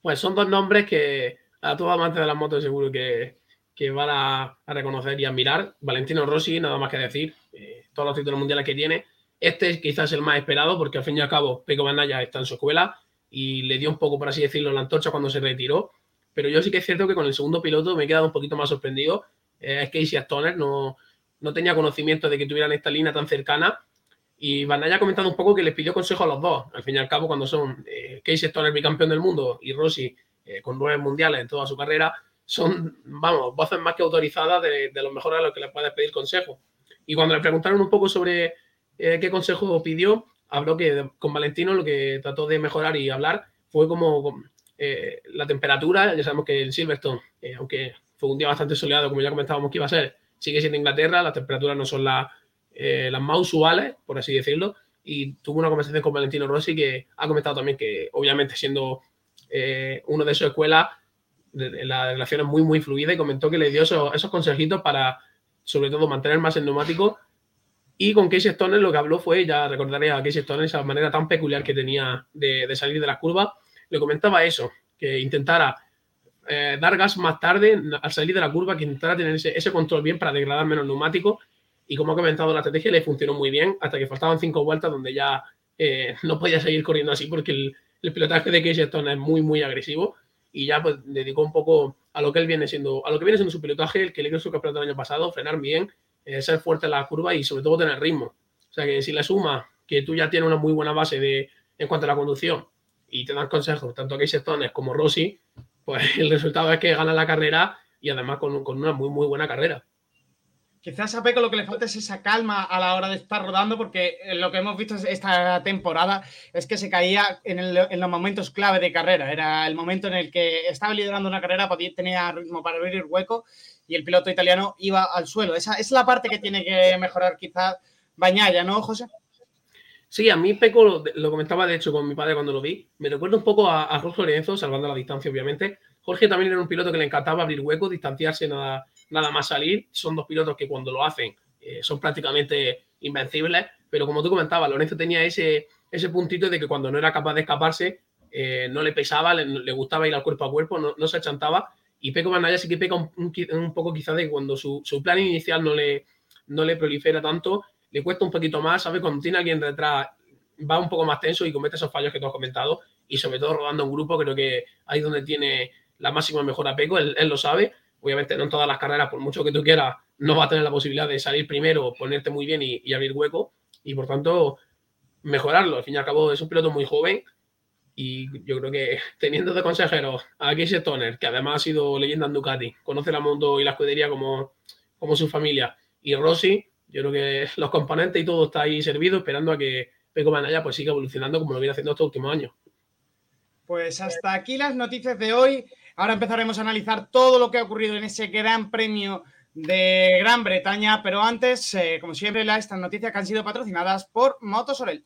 Pues son dos nombres que a todo amante de las motos seguro que, que van a, reconocer y admirar. Valentino Rossi, nada más que decir, eh, todos los títulos mundiales que tiene. Este es quizás el más esperado porque al fin y al cabo Peco Bandaya está en su escuela y le dio un poco, por así decirlo, la antorcha cuando se retiró. Pero yo sí que es cierto que con el segundo piloto me he quedado un poquito más sorprendido. Eh, es Casey Stoner no, no tenía conocimiento de que tuvieran esta línea tan cercana. Y Bandaya ha comentado un poco que les pidió consejo a los dos. Al fin y al cabo, cuando son eh, Casey Stoner bicampeón del mundo y Rossi eh, con nueve mundiales en toda su carrera, son, vamos, voces más que autorizadas de, de los mejores a los que les puedes pedir consejo. Y cuando le preguntaron un poco sobre eh, qué consejo pidió, habló que con Valentino lo que trató de mejorar y hablar fue como eh, la temperatura. Ya sabemos que en Silverstone, eh, aunque fue un día bastante soleado, como ya comentábamos que iba a ser, sigue siendo Inglaterra, las temperaturas no son las, las más usuales, por así decirlo. Y tuvo una conversación con Valentino Rossi que ha comentado también que, obviamente, siendo uno de sus escuelas, la relación es muy, muy fluida y comentó que le dio esos, esos consejitos para, sobre todo, mantener más el neumático. Y con Casey Stoner lo que habló fue, ya recordaré a Casey Stoner esa manera tan peculiar que tenía de, salir de las curvas, le comentaba eso, que intentara eh, dar gas más tarde al salir de la curva, que intentara tener ese, control bien para degradar menos neumático. Y como ha comentado, la estrategia le funcionó muy bien hasta que faltaban cinco vueltas donde ya eh, no podía seguir corriendo así porque el, el pilotaje de Casey Stoner es muy, muy agresivo y ya pues dedicó un poco a lo que él viene siendo, a lo que viene siendo su pilotaje, el que le dio su campeonato el año pasado, frenar bien, eh, ser fuerte en la curva y sobre todo tener ritmo. O sea que si le suma que tú ya tienes una muy buena base de, en cuanto a la conducción y te dan consejos tanto a Casey Stones como Rossi, pues el resultado es que gana la carrera y además con, con una muy, muy buena carrera. Quizás a Peco lo que le falta es esa calma a la hora de estar rodando, porque eh, lo que hemos visto esta temporada es que se caía en, los momentos clave de carrera. Era el momento en el que estaba liderando una carrera, tenía ritmo para abrir el hueco y el piloto italiano iba al suelo. Esa es la parte que tiene que mejorar quizás Bañaya, ¿no, José? Sí, a mí Peco lo, comentaba de hecho con mi padre cuando lo vi. Me recuerda un poco a, a Jorge Lorenzo, salvando la distancia, obviamente. Jorge también era un piloto que le encantaba abrir huecos, distanciarse, nada nada más salir. Son dos pilotos que cuando lo hacen eh, son prácticamente invencibles, pero como tú comentabas, Lorenzo tenía ese, ese puntito de que cuando no era capaz de escaparse, eh, no le pesaba, le, gustaba ir al cuerpo a cuerpo, no, se achantaba. Y Peco Banaya sí que peca un, poco quizás de cuando su, plan inicial no le, no le prolifera tanto, le cuesta un poquito más, ¿sabes? Cuando tiene alguien detrás va un poco más tenso y comete esos fallos que tú has comentado y sobre todo rodando un grupo creo que ahí es donde tiene la máxima mejora Peco, él, él lo sabe Obviamente no en todas las carreras, por mucho que tú quieras, no va a tener la posibilidad de salir primero, ponerte muy bien y, abrir hueco y por tanto mejorarlo. Al fin y al cabo es un piloto muy joven y yo creo que teniendo de consejero a Casey Stoner, que además ha sido leyenda en Ducati, conoce la mundo y la escudería como, como su familia, y Rossi, yo creo que los componentes y todo está ahí servido, esperando a que Peco Manaya pues siga evolucionando como lo viene haciendo estos últimos años. Pues hasta aquí las noticias de hoy. Ahora empezaremos a analizar todo lo que ha ocurrido en ese gran premio de Gran Bretaña, pero antes, eh, como siempre, estas noticias que han sido patrocinadas por Motosorel.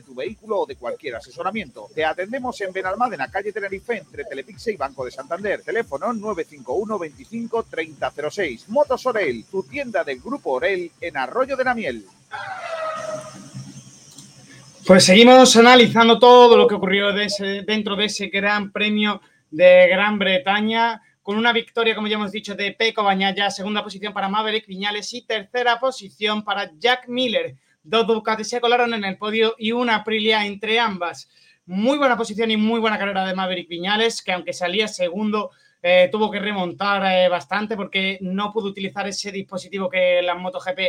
tu vehículo o de cualquier asesoramiento. Te atendemos en Benalmádena, calle Tenerife, entre Telepixe y Banco de Santander. Teléfono 951 25 3006. Motos Orel, tu tienda del Grupo Orel en Arroyo de la Miel. Pues seguimos analizando todo lo que ocurrió dentro de ese gran premio de Gran Bretaña, con una victoria, como ya hemos dicho, de Peco Bañaya, segunda posición para Maverick Viñales y tercera posición para Jack Miller. Dos Ducati se colaron en el podio y una Aprilia entre ambas. Muy buena posición y muy buena carrera de Maverick Viñales, que aunque salía segundo, eh, tuvo que remontar eh, bastante porque no pudo utilizar ese dispositivo que la MotoGP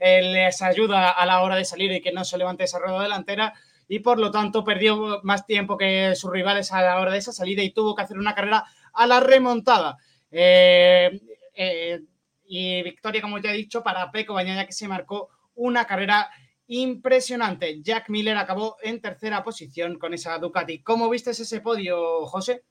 eh, les ayuda a la hora de salir y que no se levante esa rueda delantera y por lo tanto perdió más tiempo que sus rivales a la hora de esa salida y tuvo que hacer una carrera a la remontada. y victoria, como ya he dicho, para Peco Bañaya que se marcó una carrera impresionante. Jack Miller acabó en tercera posición con esa Ducati. ¿Cómo viste ese podio, José?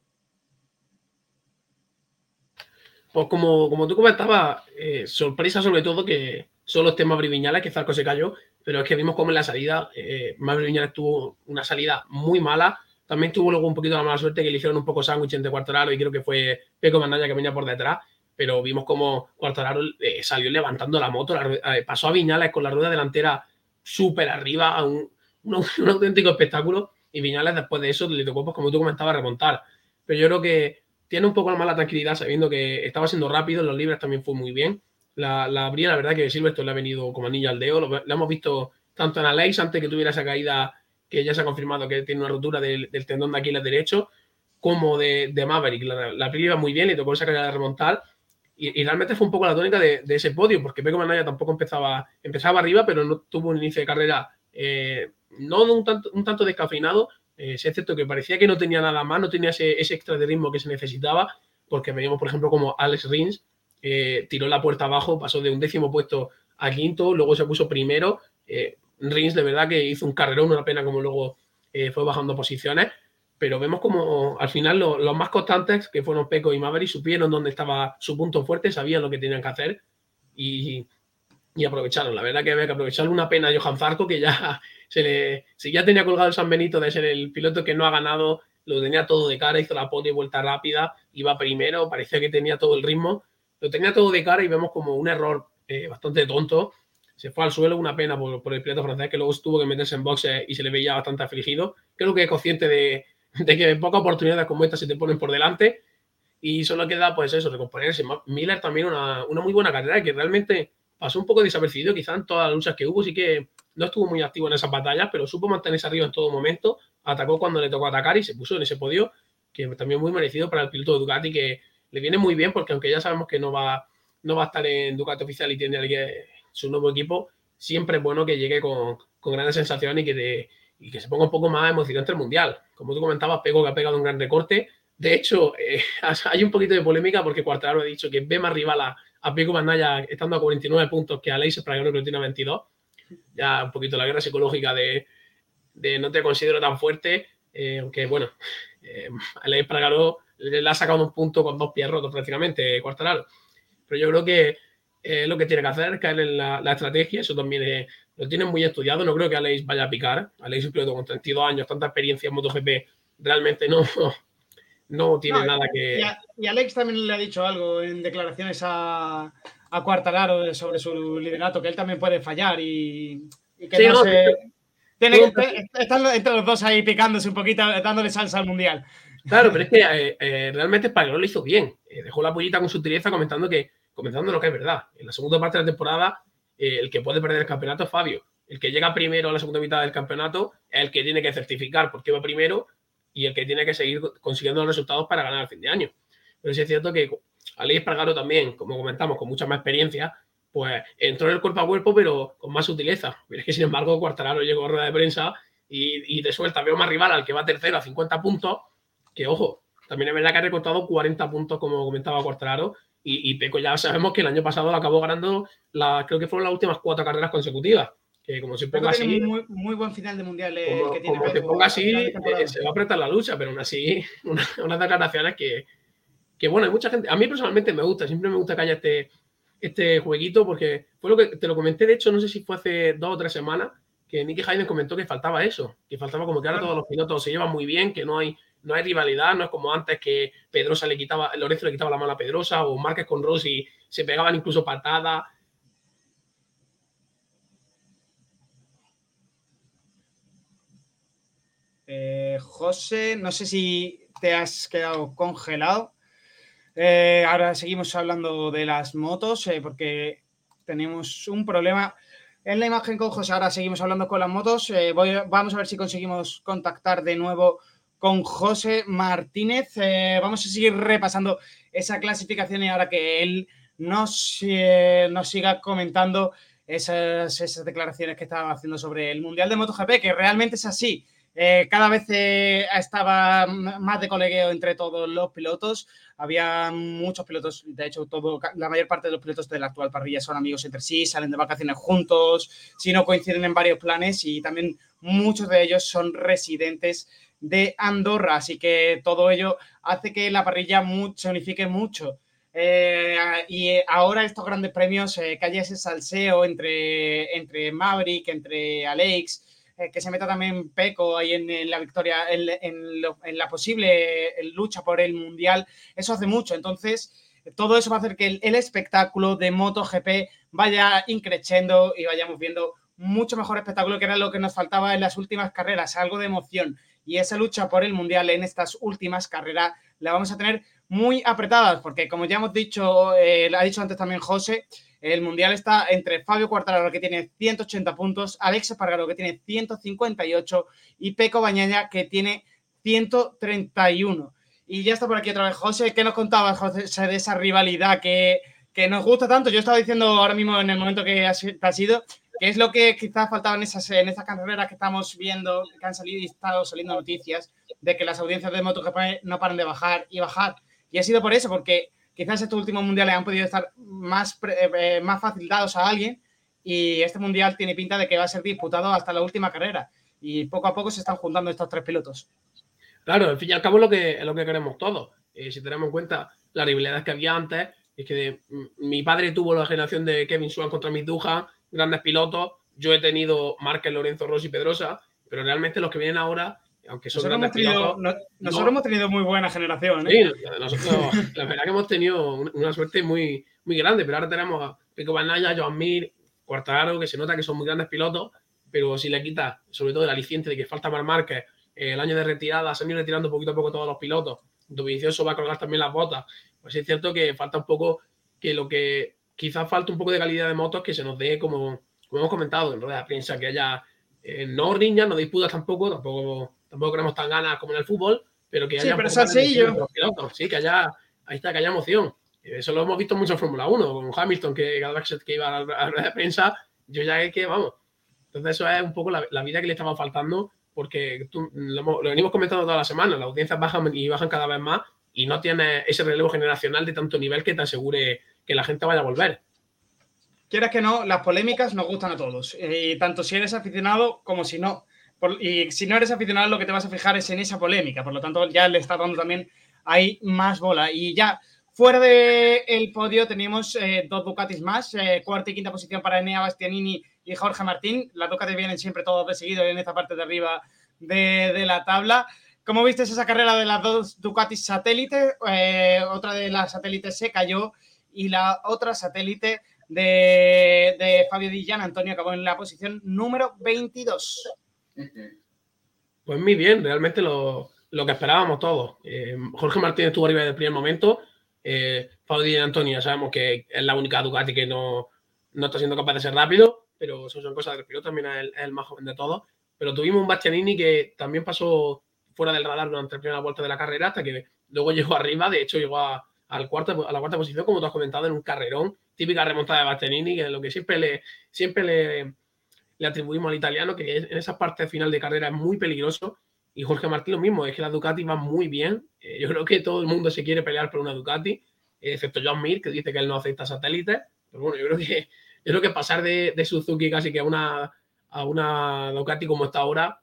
Pues como, como tú comentabas, eh, sorpresa sobre todo que solo esté Mavri Viñales, que Zarco se cayó, pero es que vimos como en la salida, eh, Mavri Viñales tuvo una salida muy mala. También tuvo luego un poquito la mala suerte que le hicieron un poco sándwich entre Cuartararo y creo que fue Peco Mandaya que venía por detrás. Pero vimos como Cuartararo eh, salió levantando la moto, eh, pasó a Viñales con la rueda delantera súper arriba, a un, un, auténtico espectáculo. Y Viñales después de eso le tocó, pues, como tú comentabas, remontar. Pero yo creo que tiene un poco la mala tranquilidad sabiendo que estaba siendo rápido, en los libres también fue muy bien. La, la la verdad que Silverstone le ha venido como anillo al dedo, lo, hemos visto tanto en Aleix antes que tuviera esa caída que ya se ha confirmado que tiene una rotura del, tendón de Aquiles derecho, como de, de Maverick. La, la iba muy bien, le tocó esa caída de remontar y, realmente fue un poco la tónica de, ese podio, porque Peco Manaya tampoco empezaba, empezaba arriba, pero no tuvo un inicio de carrera eh, no un tanto, descafeinado, eh, cierto que parecía que no tenía nada más, no tenía ese, extra de ritmo que se necesitaba, porque veíamos, por ejemplo, como Alex Rins eh, tiró la puerta abajo, pasó de un décimo puesto a quinto, luego se puso primero. Eh, Rins, de verdad, que hizo un carrerón, una pena como luego fue bajando posiciones, pero vemos como al final los más constantes, que fueron Peco y Maverick, supieron dónde estaba su punto fuerte, sabían lo que tenían que hacer y, y aprovecharon. La verdad que había que aprovechar una pena a Johan Zarco, que ya se le, si ya tenía colgado el San Benito de ser el piloto que no ha ganado, lo tenía todo de cara, hizo la pole vuelta rápida, iba primero, parecía que tenía todo el ritmo, lo tenía todo de cara y vemos como un error eh, bastante tonto. Se fue al suelo, una pena por, el piloto francés que luego tuvo que meterse en boxe y se le veía bastante afligido. Creo que es consciente de, de que pocas oportunidades como esta se te ponen por delante. Y solo queda pues eso, recomponerse. Miller también una, una muy buena carrera que realmente pasó un poco desapercibido, quizás en todas las luchas que hubo, sí que no estuvo muy activo en esas batallas, pero supo mantenerse arriba en todo momento, atacó cuando le tocó atacar y se puso en ese podio, que también muy merecido para el piloto de Ducati, que le viene muy bien, porque aunque ya sabemos que no va, no va a estar en Ducati oficial y tiene su nuevo equipo, siempre es bueno que llegue con, con grandes sensaciones y que, y que se ponga un poco más emocionante el Mundial. Como tú comentabas, Pego que ha pegado un gran recorte. De hecho, eh, hay un poquito de polémica porque Cuartararo ha dicho que ve más rival a, a Pico Bandaya estando a 49 puntos que a Leis para que lo tiene a 22 ya un poquito la guerra psicológica de, no te considero tan fuerte, eh, aunque bueno, eh, Pargaro le, ha sacado un punto con dos pies rotos prácticamente, Cuartararo. Pero yo creo que eh, lo que tiene que hacer es caer en la, estrategia, eso también lo tienen muy estudiado, no creo que Alex vaya a picar, Alex es un piloto con 32 años, tanta experiencia en MotoGP, realmente no, no tiene nada que... Y, Alex también le ha dicho algo en declaraciones a, a Cuartararo sobre su liderato, que él también puede fallar y, que no, se... Tiene que están entre los dos ahí picándose un poquito, dándole salsa al mundial. Claro, pero es que eh, eh, realmente Español lo hizo bien. Eh, dejó la pollita con sutileza comentando que, comentando lo que es verdad. En la segunda parte de la temporada, el que puede perder el campeonato es Fabio. El que llega primero a la segunda mitad del campeonato es el que tiene que certificar por qué va primero y el que tiene que seguir consiguiendo los resultados para ganar el fin de año. Pero sí es cierto que Alex Espargaro también, como comentamos, con mucha más experiencia, pues entró en el cuerpo a cuerpo, pero con más sutileza. Pero es que, sin embargo, Cuartararo llegó a rueda de prensa y, de suelta veo más rival al que va tercero a 50 puntos, que ojo, también es verdad que ha recortado 40 puntos, como comentaba Cuartararo, y, Peco ya sabemos que el año pasado acabó ganando, la, creo que fueron las últimas cuatro carreras consecutivas. Que como se ponga así. Muy, muy, buen final de mundial. como, que tiene se ponga así, eh, se va a apretar la lucha, pero aún así, unas declaraciones que, que bueno, hay mucha gente, a mí personalmente me gusta, siempre me gusta que haya este, este jueguito, porque fue lo que te lo comenté, de hecho, no sé si fue hace dos o tres semanas, que Nicky Hayden comentó que faltaba eso, que faltaba como que ahora todos los pilotos se llevan muy bien, que no hay, no hay rivalidad, no es como antes que Pedrosa le quitaba, Lorenzo le quitaba la mano a Pedrosa, o Márquez con Rossi se pegaban incluso patadas. Eh, José, no sé si te has quedado congelado. Eh, ahora seguimos hablando de las motos eh, porque tenemos un problema en la imagen con José. Ahora seguimos hablando con las motos. Eh, vamos a ver si conseguimos contactar de nuevo con José Martínez. vamos a seguir repasando esa clasificación y ahora que él nos, nos siga comentando esas, esas declaraciones que estaba haciendo sobre el Mundial de MotoGP, que realmente es así. Eh, cada vez eh, estaba más de colegueo entre todos los pilotos. Había muchos pilotos, de hecho, todo, la mayor parte de los pilotos de la actual parrilla son amigos entre sí, salen de vacaciones juntos, si no coinciden en varios planes y también muchos de ellos son residentes de Andorra. Así que todo ello hace que la parrilla se unifique mucho. Eh, y ahora estos grandes premios, eh, que haya ese salseo entre, entre Maverick, entre Alex, eh, que se meta también Peco ahí en, la victoria, en, la posible lucha por el Mundial, eso hace mucho. Entonces, todo eso va a hacer que el, el espectáculo de MotoGP vaya increciendo y vayamos viendo mucho mejor espectáculo que era lo que nos faltaba en las últimas carreras, algo de emoción. Y esa lucha por el Mundial en estas últimas carreras la vamos a tener muy apretadas, porque como ya hemos dicho, eh, ha dicho antes también José, el Mundial está entre Fabio Quartararo, que tiene 180 puntos, Alex Espargaro, que tiene 158, y Peco Bañaña, que tiene 131. Y ya está por aquí otra vez. José, ¿qué nos contabas, José, de esa rivalidad que, que nos gusta tanto? Yo estaba diciendo ahora mismo en el momento que ha, sido, que es lo que quizás faltaba en esas, en esas carreras que estamos viendo, que han salido y estado saliendo noticias, de que las audiencias de MotoGP no paran de bajar y bajar. Y ha sido por eso, porque quizás estos últimos mundiales han podido estar más, eh, más facilitados a alguien y este mundial tiene pinta de que va a ser disputado hasta la última carrera. Y poco a poco se están juntando estos tres pilotos. Claro, al fin y al cabo es lo que, queremos todos. Eh, si tenemos en cuenta la rivalidad que había antes, es que mi padre tuvo la generación de Kevin Swan contra Mituja, grandes pilotos. Yo he tenido Márquez, Lorenzo Rossi, Pedrosa, pero realmente los que vienen ahora aunque nosotros, hemos tenido, nosotros hemos tenido muy buena generación. ¿eh? Sí, nosotros, la verdad que hemos tenido una suerte muy, muy grande, pero ahora tenemos a Pico Banaya, Joan Mir, Cuartararo, que se nota que son muy grandes pilotos, pero si le quitas, sobre todo el aliciente de que falta Mar Márquez, eh, el año de retirada, se han ido retirando poquito a poco todos los pilotos, Dovizioso va a colgar también las botas, pues es cierto que falta un poco, que lo que quizás falta un poco de calidad de motos que se nos dé, como, como hemos comentado en rueda de prensa, que haya eh, no riñas, no disputas tampoco, tampoco tampoco queremos tan ganas como en el fútbol, pero que haya. Sí, pero es Sí, que haya, ahí está, que haya emoción. Eso lo hemos visto mucho en Fórmula 1, con Hamilton, que cada vez que iba a la, red de prensa, yo ya es que, vamos. Entonces, eso es un poco la, vida que le estaba faltando, porque lo, venimos comentando toda la semana, las audiencias bajan y bajan cada vez más, y no tiene ese relevo generacional de tanto nivel que te asegure que la gente vaya a volver. Quieras que no, las polémicas nos gustan a todos, y tanto si eres aficionado como si no y si no eres aficionado, lo que te vas a fijar es en esa polémica. Por lo tanto, ya le está dando también ahí más bola. Y ya fuera del podio teníamos eh, dos Ducatis más, eh, cuarta y quinta posición para Enea Bastianini y Jorge Martín. Las Ducati vienen siempre todos de seguido en esta parte de arriba de, la tabla. ¿Cómo viste esa carrera de las dos Ducatis satélites? Eh, otra de las satélites se cayó y la otra satélite de, de Fabio Di Antonio, acabó en la posición número 22. Pues muy bien, realmente lo, que esperábamos todos. Eh, Jorge Martínez estuvo arriba del primer momento. Eh, Fabio y Antonio sabemos que es la única Ducati que no, está siendo capaz de ser rápido, pero eso son cosas del piloto, también es el, más joven de todos. Pero tuvimos un Bastianini que también pasó fuera del radar durante la primera vuelta de la carrera hasta que luego llegó arriba, de hecho llegó a, al cuarto, a la cuarta posición, como tú has comentado, en un carrerón, típica remontada de Bastianini, que es lo que siempre le, siempre le, le atribuimos al italiano, que en esa parte final de carrera es muy peligroso. Y Jorge Martín lo mismo, es que la Ducati va muy bien. Eh, yo creo que todo el mundo se quiere pelear por una Ducati, excepto John Mir, que dice que él no acepta satélites. Pero bueno, yo creo que, yo creo que pasar de, de Suzuki casi que a una, a una Ducati como está ahora,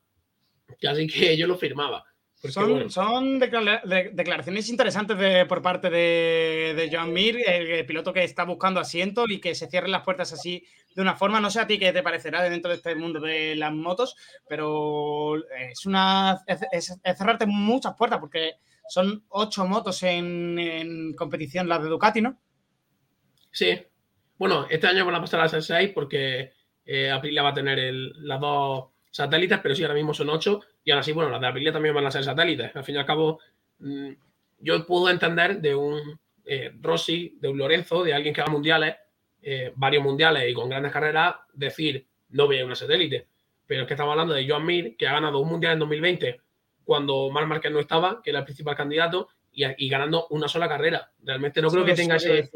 casi que yo lo firmaba son, declaraciones interesantes por parte de, de Joan Mir, el, piloto que está buscando asiento y que se cierren las puertas así de una forma. No sé a ti qué te parecerá dentro de este mundo de las motos, pero es una es, cerrarte muchas puertas porque son ocho motos en, competición las de Ducati, ¿no? Sí. Bueno, este año van a pasar a ser seis porque eh, Aprilia va a tener las dos satélites, pero sí, ahora mismo son ocho y ahora sí, bueno, las de Aprilia también van a ser satélites. Al fin y al cabo, mm, yo puedo entender de un eh, Rossi, de un Lorenzo, de alguien que va a mundiales, eh, varios mundiales y con grandes carreras, decir, no voy a una satélite. Pero es que estamos hablando de Joan Mir, que ha ganado un mundial en 2020 cuando Marc Márquez no estaba, que era el principal candidato, y, ganando una sola carrera. Realmente no creo que tenga ese,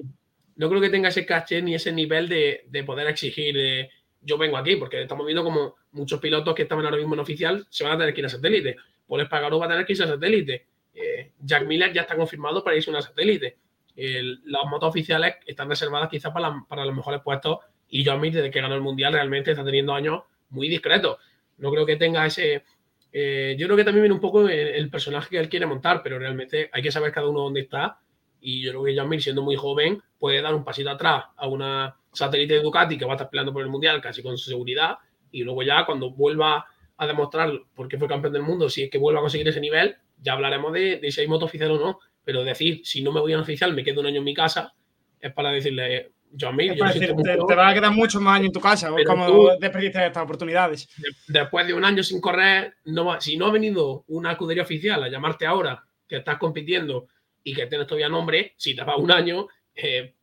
no creo que tenga ese caché ni ese nivel de, de poder exigir de, yo vengo aquí, porque estamos viendo como muchos pilotos que estaban ahora mismo en oficial se van a tener que ir a satélite. Paul Espargaró va a tener que irse a satélite. Eh, Jack Miller ya está confirmado para irse a una satélite. las motos oficiales están reservadas quizás para, para, los mejores puestos y John Mir, desde que ganó el Mundial, realmente está teniendo años muy discretos. No creo que tenga ese... Eh, yo creo que también viene un poco el, personaje que él quiere montar, pero realmente hay que saber cada uno dónde está Y yo creo que Jamil, siendo muy joven, puede dar un pasito atrás a una satélite de Ducati que va a estar peleando por el Mundial casi con seguridad. Y luego ya cuando vuelva a demostrar por qué fue campeón del mundo, si es que vuelva a conseguir ese nivel, ya hablaremos de, si hay moto oficial o no. Pero decir, si no me voy a oficial, me quedo un año en mi casa, es para decirle, yo te, te, va a quedar muchos más años en tu casa, como estas oportunidades. después de un año sin correr, no si no ha venido una escudería oficial a llamarte ahora que estás compitiendo y que tienes todavía nombre, si te va un año, eh,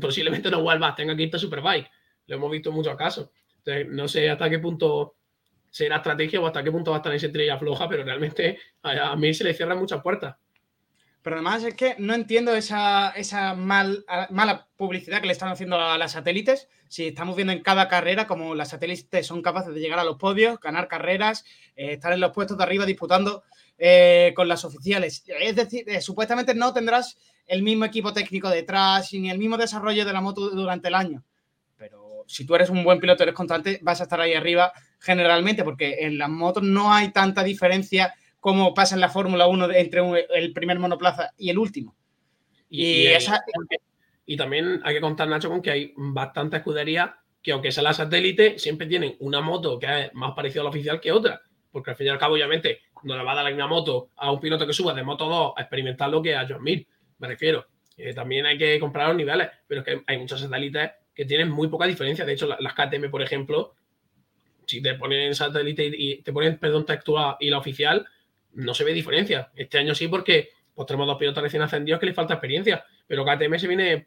posiblemente no vuelvas, tenga que irte a Superbike. Lo hemos visto en muchos casos. Entonces, no sé hasta qué punto será estrategia o hasta qué punto va a estar esa estrella floja, pero realmente a, a mí se le cierran muchas puertas. Pero además es que no entiendo esa, esa mal, mala publicidad que le están haciendo a las satélites. Si estamos viendo en cada carrera como las satélites son capaces de llegar a los podios, ganar carreras, eh, estar en los puestos de arriba disputando eh, con las oficiales. Es decir, eh, supuestamente no tendrás el mismo equipo técnico detrás ni el mismo desarrollo de la moto durante el año. Pero si tú eres un buen piloto, eres constante, vas a estar ahí arriba generalmente, porque en las motos no hay tanta diferencia como pasa en la Fórmula 1 entre el primer monoplaza y el último. Y, y, también hay que contar, Nacho, con que hay bastantes escuderías que, aunque sea la satélite, siempre tienen una moto que es más parecida a la oficial que otra. Porque al fin y al cabo, obviamente, no le va a dar la misma moto a un piloto que suba de Moto 2 a experimentar lo que a John Mir, me refiero. Eh, también hay que comprar los niveles, pero es que hay muchas satélites que tienen muy poca diferencia. De hecho, las KTM, por ejemplo, si te ponen satélite y te ponen, perdón, textual y la oficial, no se ve diferencia. Este año sí, porque pues, tenemos dos pilotos recién ascendidos que les falta experiencia, pero KTM se viene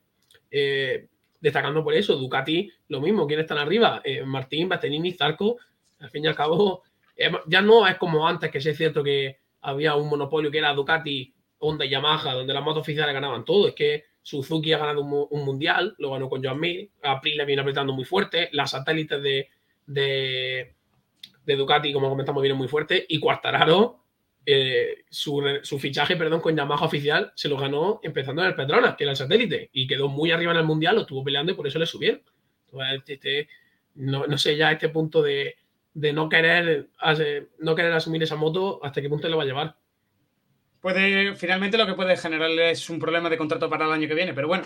eh, destacando por eso. Ducati, lo mismo, ¿quiénes están arriba? Eh, Martín, Bastianini, Zarco, al fin y al cabo, ya no es como antes, que sí es cierto que había un monopolio que era Ducati, Honda y Yamaha, donde las motos oficiales ganaban todo. Es que Suzuki ha ganado un, mundial, lo ganó con Joan Mir, Aprilia viene apretando muy fuerte, las satélites de, de, de Ducati, como comentamos, vienen muy fuerte, y Cuartararo eh, su, fichaje perdón, con Yamaha oficial se lo ganó empezando en el Petronas, que era el satélite, y quedó muy arriba en el Mundial, lo estuvo peleando y por eso le subieron. Este, este, no, sé ya este punto de, no, querer, no querer asumir esa moto, hasta qué punto le va a llevar. Puede, finalmente lo que puede generar es un problema de contrato para el año que viene, pero bueno,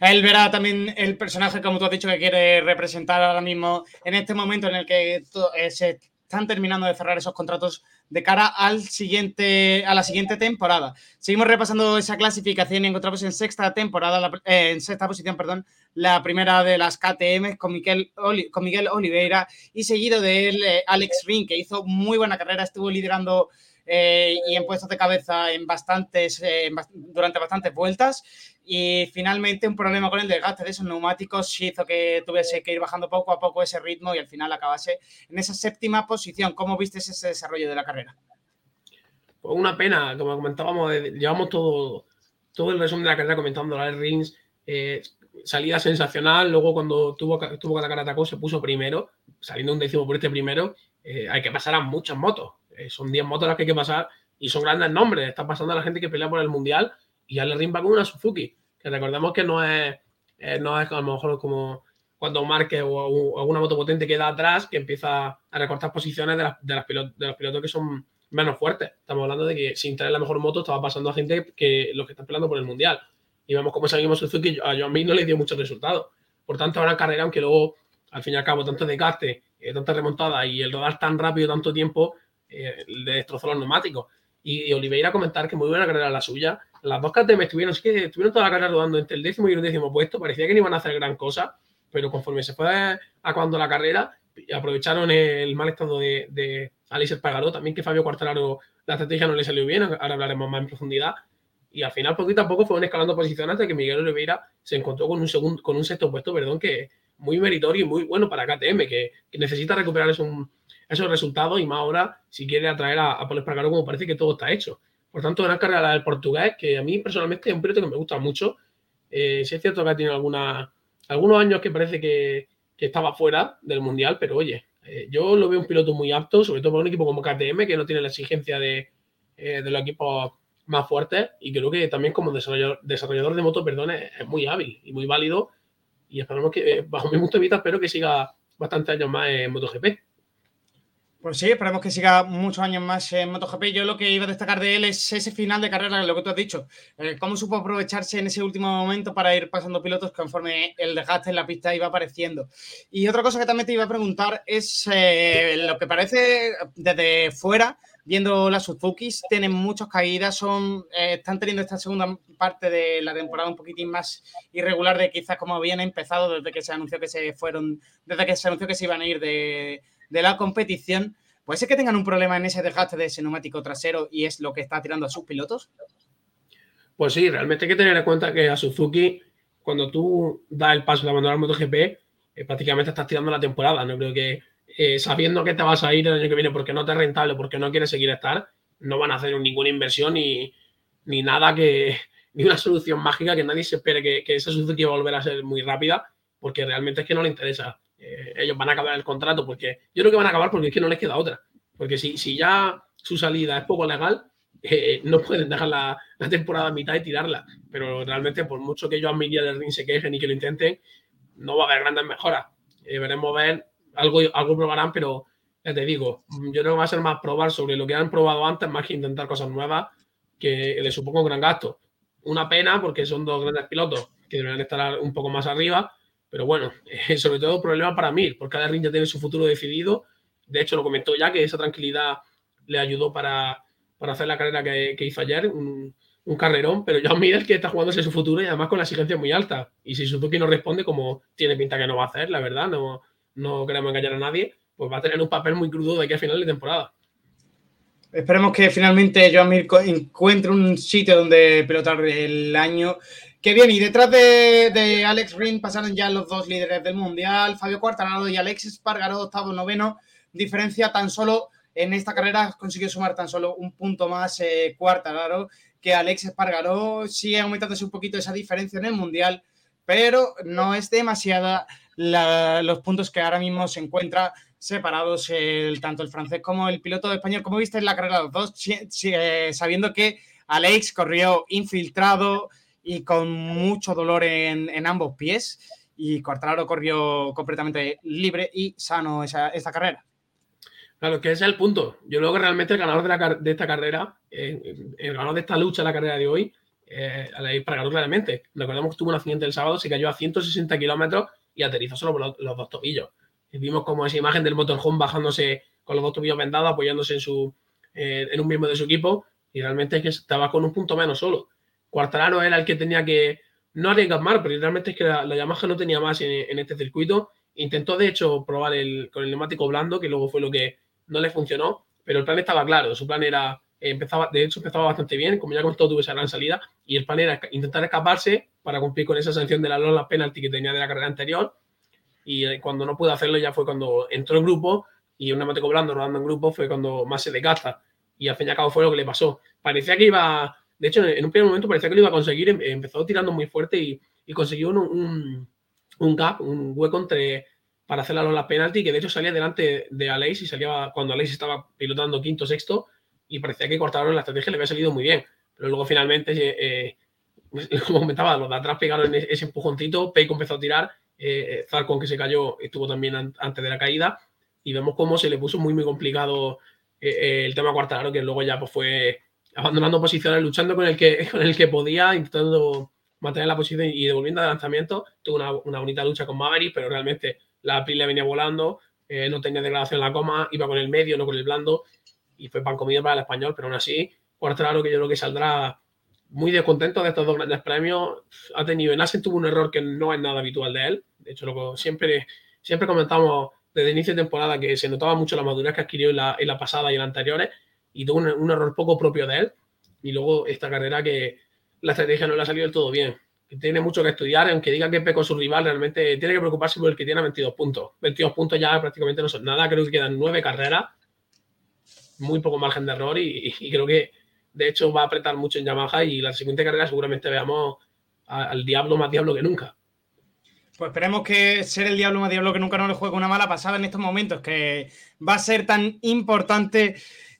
él verá también el personaje, como tú has dicho, que quiere representar ahora mismo en este momento en el que eh, se están terminando de cerrar esos contratos de cara al siguiente, a la siguiente temporada. Seguimos repasando esa clasificación y encontramos en sexta temporada, eh, en sexta posición, perdón, la primera de las KTM con Miguel, con Miguel Oliveira y seguido de él eh, Alex Ring, que hizo muy buena carrera, estuvo liderando eh, y en puestos de cabeza en bastantes, durante bastantes vueltas. Y finalmente un problema con el desgaste de esos neumáticos hizo que tuviese que ir bajando poco a poco ese ritmo y al final acabase en esa séptima posición. ¿Cómo viste ese desarrollo de la carrera? Pues una pena, como comentábamos, eh, llevamos todo, todo el resumen de la carrera comentando la Rings. Eh, salida sensacional, luego cuando tuvo, tuvo que atacar atacó se puso primero, saliendo un décimo por este primero. Eh, hay que pasar a muchas motos, son 10 motos las que hay que pasar y son grandes nombres. Está pasando a la gente que pelea por el mundial y Ale Ring va con una Suzuki, que recordemos que no es, eh, no es a lo mejor como cuando Marque o, alguna moto potente queda atrás, que empieza a recortar posiciones de, de, las de los pilotos que son menos fuertes. Estamos hablando de que sin tener la mejor moto estaba pasando a gente que los que están peleando por el mundial. Y vemos cómo seguimos Suzuki, a Joan no le dio muchos resultados. Por tanto, ahora carrera, aunque luego, al fin y al cabo, tanto desgaste, eh, tanta remontada y el rodar tan rápido tanto tiempo, eh, le destrozó los neumáticos. Y, Oliveira comentar que muy buena carrera la suya. Las dos KTM estuvieron, es que estuvieron toda la carrera rodando entre el décimo y el décimo puesto. Parecía que no iban a hacer gran cosa, pero conforme se fue acabando la carrera, aprovecharon el mal estado de, de Alice Pagaró. También que Fabio Quartararo la estrategia no le salió bien. Ahora hablaremos más en profundidad. Y al final, poquito a poco, fueron escalando posiciones hasta que Miguel Oliveira se encontró con un, segundo, con un sexto puesto, perdón, que muy meritorio y muy bueno para KTM, que, que necesita recuperar eso, esos resultados y más ahora si quiere atraer a, a Paul Espargaro como parece que todo está hecho. Por tanto, una carrera del portugués que a mí personalmente es un piloto que me gusta mucho. Eh, es cierto que ha tenido alguna, algunos años que parece que, que estaba fuera del Mundial, pero oye, eh, yo lo veo un piloto muy apto, sobre todo para un equipo como KTM, que no tiene la exigencia de, eh, de los equipos más fuertes y creo que también como desarrollador, desarrollador de moto, perdón, es, muy hábil y muy válido y esperamos que, bajo mi punto de vista, espero que siga bastantes años más en MotoGP. Pues sí, esperemos que siga muchos años más en MotoGP. Yo lo que iba a destacar de él es ese final de carrera, lo que tú has dicho. Eh, cómo supo aprovecharse en ese último momento para ir pasando pilotos conforme el desgaste en la pista iba apareciendo. Y otra cosa que también te iba a preguntar es eh, lo que parece desde fuera, viendo las Suzukis, tienen muchas caídas, son, eh, están teniendo esta segunda parte de la temporada un poquitín más irregular de quizás como habían empezado desde que se anunció que se fueron, desde que se anunció que se iban a ir de de la competición, ¿puede ser que tengan un problema en ese desgaste de ese neumático trasero y es lo que está tirando a sus pilotos? Pues sí, realmente hay que tener en cuenta que a Suzuki, cuando tú das el paso de abandonar MotoGP, eh, prácticamente estás tirando la temporada. No creo que eh, sabiendo que te vas a ir el año que viene porque no te es rentable, porque no quieres seguir estar, no van a hacer ninguna inversión ni, ni nada que, ni una solución mágica que nadie se espere que, que esa Suzuki va volver a ser muy rápida, porque realmente es que no le interesa. Eh, ellos van a acabar el contrato porque yo creo que van a acabar porque es que no les queda otra. Porque si, si ya su salida es poco legal, eh, no pueden dejar la, temporada a mitad y tirarla. Pero realmente, por mucho que a Miguel del Ring se quejen y que lo intenten, no va a haber grandes mejoras. Eh, veremos ver, algo, algo probarán, pero te digo, yo creo que va a ser más probar sobre lo que han probado antes, más que intentar cosas nuevas, que le supongo un gran gasto. Una pena porque son dos grandes pilotos que deberían estar un poco más arriba, pero bueno, sobre todo problema para Mir, porque cada ring ya tiene su futuro decidido. De hecho, lo comentó ya que esa tranquilidad le ayudó para, hacer la carrera que, hizo ayer, un, carrerón, pero ya Mir que está jugándose su futuro y además con la exigencia muy alta. Y si Suzuki no responde, como tiene pinta que no va a hacer, la verdad, no, no queremos engañar a nadie, pues va a tener un papel muy crudo de aquí a final de temporada. Esperemos que finalmente Joan Mir encuentre un sitio donde pilotar el año que bien, y detrás de, Alex Ring pasaron ya los dos líderes del Mundial, Fabio Quartararo y Alex Espargaró, octavo, noveno. Diferencia tan solo en esta carrera consiguió sumar tan solo un punto más eh, Quartararo que Alex Espargaró. Sigue aumentándose un poquito esa diferencia en el Mundial, pero no es demasiada los puntos que ahora mismo se encuentra separados tanto el francés como el piloto español. ¿Cómo viste en la carrera los dos? Eh, sabiendo que Alex corrió infiltrado, y con mucho dolor en, ambos pies. Y Quartararo corrió completamente libre y sano esa, esta carrera. Claro, que ese es el punto. Yo creo que realmente el ganador de, esta carrera, eh, el ganador de esta lucha, la carrera de hoy, eh, para ganarlo claramente. Recordemos que tuvo un accidente el sábado, se cayó a 160 kilómetros y aterrizó solo por los, dos tobillos. Y vimos como esa imagen del motorhome bajándose con los dos tobillos vendados, apoyándose en, su, eh, en un miembro de su equipo. Y realmente es que estaba con un punto menos solo. Cuartararo era el que tenía que no arriesgar más, pero realmente es que la, Yamaha no tenía más en, este circuito. Intentó, de hecho, probar con el neumático blando, que luego fue lo que no le funcionó, pero el plan estaba claro. Su plan era, empezaba, de hecho, empezaba bastante bien, como ya contó, tuvo esa gran salida, y el plan era intentar escaparse para cumplir con esa sanción de la Lola penalty que tenía de la carrera anterior. Y eh, cuando no pudo hacerlo, ya fue cuando entró en grupo y un neumático blando rodando en grupo fue cuando más se desgasta. Y al fin y al cabo fue lo que le pasó. Parecía que iba de hecho, en un primer momento parecía que lo iba a conseguir, em, empezó tirando muy fuerte y, consiguió un, gap, un hueco entre para hacer la penalty, que de hecho salía delante de Aleix y salía cuando Aleix estaba pilotando quinto, sexto, y parecía que cortaron la estrategia, le había salido muy bien. Pero luego finalmente, eh, como comentaba, los de atrás pegaron ese empujoncito, Peiko empezó a tirar, eh, Zarcon que se cayó estuvo también antes de la caída, y vemos cómo se le puso muy, muy complicado eh, el tema Cuartararo, que luego ya pues, fue abandonando posiciones, luchando con el que, con el que podía, intentando mantener la posición y devolviendo de lanzamiento. Tuvo una, bonita lucha con Maverick, pero realmente la Aprilia venía volando, eh, no tenía degradación en la coma, iba con el medio, no con el blando, y fue pan comido para el español, pero aún así, Cuartararo que yo creo que saldrá muy descontento de estos dos grandes premios. Ha tenido, en Asen tuvo un error que no es nada habitual de él. De hecho, lo, siempre, siempre comentamos desde inicio de temporada que se notaba mucho la madurez que adquirió en la, en la pasada y en anteriores y tuvo un, error poco propio de él. Y luego esta carrera que la estrategia no le ha salido del todo bien. tiene mucho que estudiar, aunque diga que peco su rival, realmente tiene que preocuparse por el que tiene 22 puntos. 22 puntos ya prácticamente no son nada, creo que quedan nueve carreras, muy poco margen de error y, creo que de hecho va a apretar mucho en Yamaha y la siguiente carrera seguramente veamos al diablo más diablo que nunca. Pues esperemos que ser el diablo más diablo que nunca no le juegue una mala pasada en estos momentos, que va a ser tan importante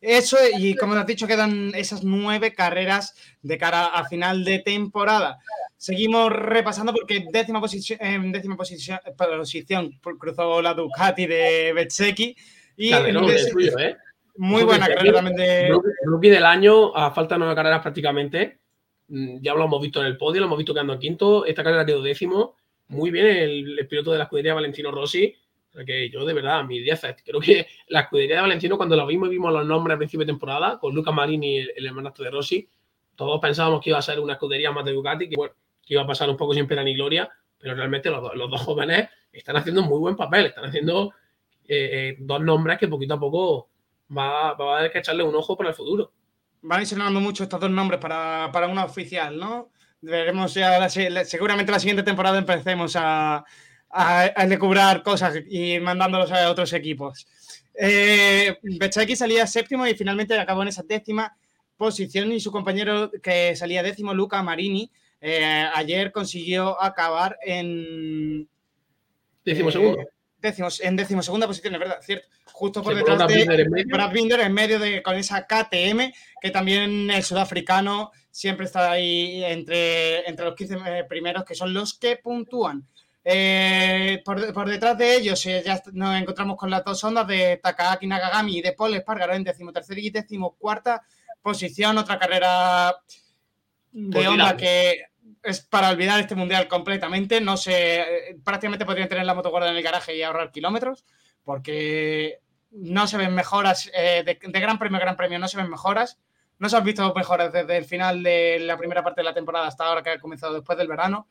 eso, y como te has dicho, quedan esas nueve carreras de cara a final de temporada. Seguimos repasando porque décima posición, en décima posición, posición cruzó la Ducati de Betseki. Y ¿eh? Muy buena carrera también de. Rookie del año, a falta de nueve carreras prácticamente. Mm, ya lo hemos visto en el podio, lo hemos visto quedando en quinto. Esta carrera quedó décimo. Muy bien el, piloto de la escudería Valentino Rossi. Que yo, de verdad, mi 10 creo que la escudería de Valentino, cuando lo vimos vimos los nombres a principio de temporada, con Luca Marini, el, el hermanastro de Rossi, todos pensábamos que iba a ser una escudería más de Ducati, que, que iba a pasar un poco sin pena ni gloria, pero realmente los, dos jóvenes están haciendo muy buen papel, están haciendo eh, eh, dos nombres que poquito a poco va, va, a haber que echarle un ojo para el futuro. Van a sonando mucho estos dos nombres para, para una oficial, ¿no? Veremos ya, seguramente la siguiente temporada empecemos a, a, a cosas y mandándolos a otros equipos. Eh, salía séptimo y finalmente acabó en esa décima posición y su compañero que salía décimo, Luca Marini, eh, ayer consiguió acabar en... Décimo segundo. Eh, en décimo segunda posición, es verdad, cierto. Justo por detrás de Brad Binder en medio de con esa KTM, que también el sudafricano siempre está ahí entre, entre los 15 eh, primeros, que son los que puntúan. Por, detrás de ellos ya nos encontramos con las dos ondas de Takaaki Nagagami y de Paul Espargaro en decimotercera y decimocuarta posición, otra carrera de onda que es para olvidar este mundial completamente. No sé, prácticamente podrían tener la moto guardada en el garaje y ahorrar kilómetros, porque no se ven mejoras eh, de, gran premio a gran premio, no se ven mejoras. No se han visto mejoras desde el final de la primera parte de la temporada hasta ahora que ha comenzado después del verano.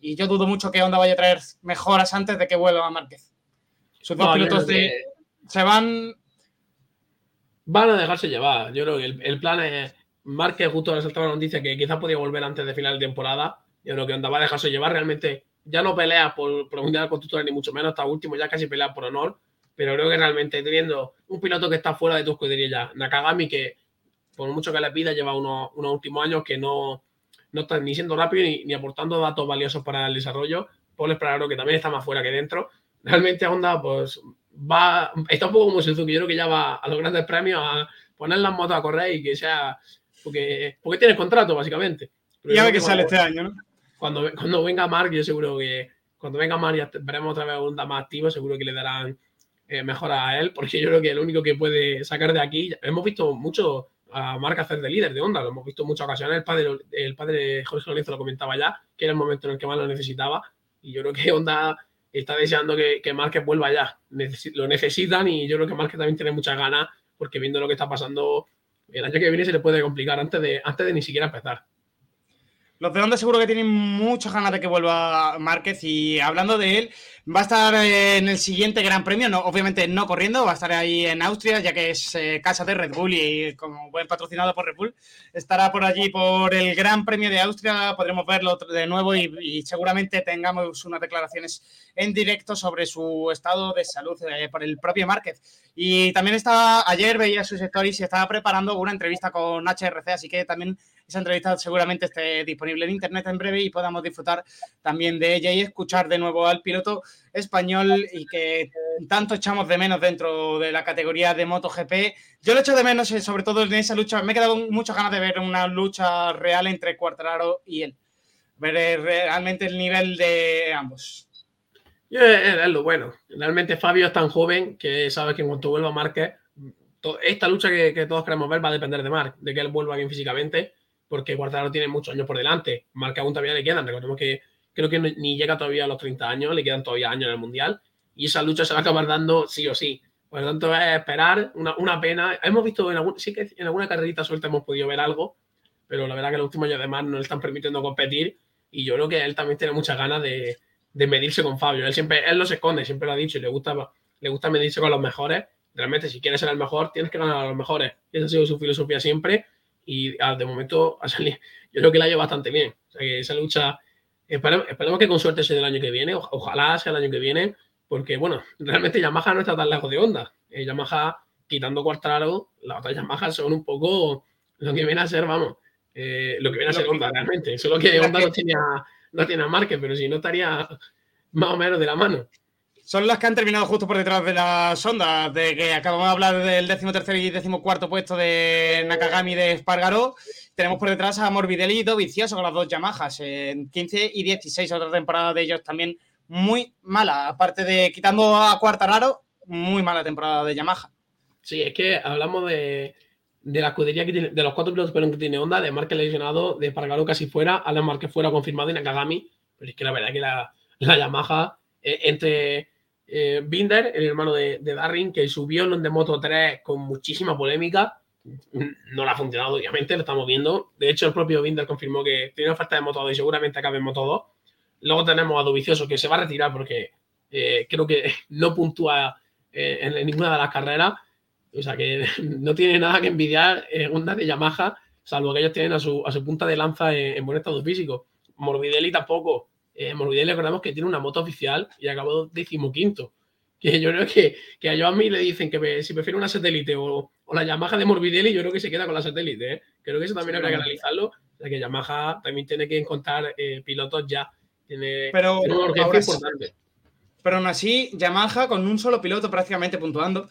Y yo dudo mucho que Honda vaya a traer mejoras antes de que vuelva a Márquez. Sus dos pilotos de, se van van a dejarse llevar. Yo creo que el, plan es. Márquez justo resaltaba la noticia que quizás podía volver antes de final de temporada. Yo creo que Honda va a dejarse llevar. Realmente ya no pelea por, por Mundial Constructores ni mucho menos. Hasta último ya casi pelea por honor. Pero creo que realmente teniendo un piloto que está fuera de tu escudería ya, Nakagami, que por mucho que le pida, lleva unos, unos últimos años que no, no está ni siendo rápido ni, aportando datos valiosos para el desarrollo. Paul Espargaro, que también está más fuera que dentro. Realmente Honda, pues va, está un poco como Suzuki, yo creo que ya va a los grandes premios a poner las motos a correr y que sea, porque, porque tiene contrato básicamente. y a ver qué sale este año, ¿no? Cuando, cuando venga Mark, yo seguro que cuando venga Mark ya veremos otra vez un más activo, seguro que le darán eh, mejor a él, porque yo creo que el único que puede sacar de aquí, hemos visto mucho a Mark hacer de líder de onda, lo hemos visto en muchas ocasiones, el padre, el padre Jorge Lorenzo lo comentaba ya, que era el momento en el que más lo necesitaba, y yo creo que Honda está deseando que, que Márquez vuelva ya. lo necesitan y yo creo que Márquez también tiene muchas ganas porque viendo lo que está pasando, el año que viene se le puede complicar antes de, antes de ni siquiera empezar. Los de Honda seguro que tienen muchas ganas de que vuelva Márquez y hablando de él, va a estar en el siguiente Gran Premio, no, obviamente no corriendo, va a estar ahí en Austria, ya que es eh, casa de Red Bull y como buen patrocinado por Red Bull, estará por allí por el Gran Premio de Austria, podremos verlo de nuevo y, seguramente tengamos unas declaraciones en directo sobre su estado de salud eh, por el propio Márquez. Y también estaba, ayer veía sus stories y estaba preparando una entrevista con HRC, así que también esa entrevista seguramente esté disponible en internet en breve y podamos disfrutar también de ella y escuchar de nuevo al piloto español y que tanto echamos de menos dentro de la categoría de MotoGP. Yo lo echo de menos, eh, sobre todo en esa lucha. Me he quedado muchas ganas de ver una lucha real entre Cuartararo y él. Ver eh, realmente el nivel de ambos. Eh, es lo bueno. Realmente Fabio es tan joven que sabe que en cuanto vuelva Márquez, esta lucha que, que, todos queremos ver va a depender de Marc, de que él vuelva bien físicamente porque Guardado tiene muchos años por delante. Marca aún todavía le quedan. Recordemos que creo que ni llega todavía a los 30 años, le quedan todavía años en el Mundial. Y esa lucha se va a acabar dando sí o sí. Por lo tanto, es esperar una, una pena. Hemos visto, en algún, sí que en alguna carrerita suelta hemos podido ver algo, pero la verdad que los últimos años además no le están permitiendo competir. Y yo creo que él también tiene muchas ganas de, de medirse con Fabio. Él siempre, él no se esconde, siempre lo ha dicho y le gusta, le gusta medirse con los mejores. Realmente, si quieres ser el mejor, tienes que ganar a los mejores. esa ha sido su filosofía siempre y ah, de momento ha salido, yo creo que la ha bastante bien. O sea, que esa lucha, esperemos, que con suerte sea el año que viene, ojalá sea el año que viene, porque bueno, realmente Yamaha no está tan lejos de Honda. Eh, Yamaha, quitando Quartararo, las otras Yamaha son un poco lo que viene a ser, vamos, eh, lo que viene a ser Honda realmente. Solo que Honda no tiene a, no tiene a Márquez, pero si no estaría más o menos de la mano son las que han terminado justo por detrás de las ondas, de que acabamos de hablar del décimo tercer y décimo cuarto puesto de Nakagami de Espargaró. Tenemos por detrás a Morbidelli y Dovizioso con las dos Yamahas, en 15 y 16, otra temporada de ellos también muy mala. Aparte de quitando a Cuartararo, muy mala temporada de Yamaha. Sí, es que hablamos de, la escudería que tiene, de los cuatro pilotos que tiene Honda, de Marque lesionado, de Pargaro casi fuera, Alan Marque fuera confirmado y Nakagami. Pero es que la verdad que la, Yamaha, eh, entre eh, Binder, el hermano de, de, Darrin, que subió en de Moto 3 con muchísima polémica, no le ha funcionado, obviamente, lo estamos viendo. De hecho, el propio Binder confirmó que tiene oferta de Moto 2 y seguramente acabe en Moto 2. Luego tenemos a Dovicioso, que se va a retirar porque eh, creo que no puntúa en, ninguna de las carreras. O sea que no tiene nada que envidiar en Honda de Yamaha, salvo que ellos tienen a su, a su punta de lanza en, buen estado físico. Morbidelli tampoco. Eh, Morbidelli recordamos que tiene una moto oficial y acabó decimoquinto. Que yo creo que, que a mí le dicen que si prefiere una satélite o, la Yamaha de Morbidelli, yo creo que se queda con la satélite. ¿eh? Creo que eso también hay que analizarlo. O sea que Yamaha también tiene que encontrar eh, pilotos ya. Tiene, pero, una urgencia importante. Pero aún así, Yamaha con un solo piloto prácticamente puntuando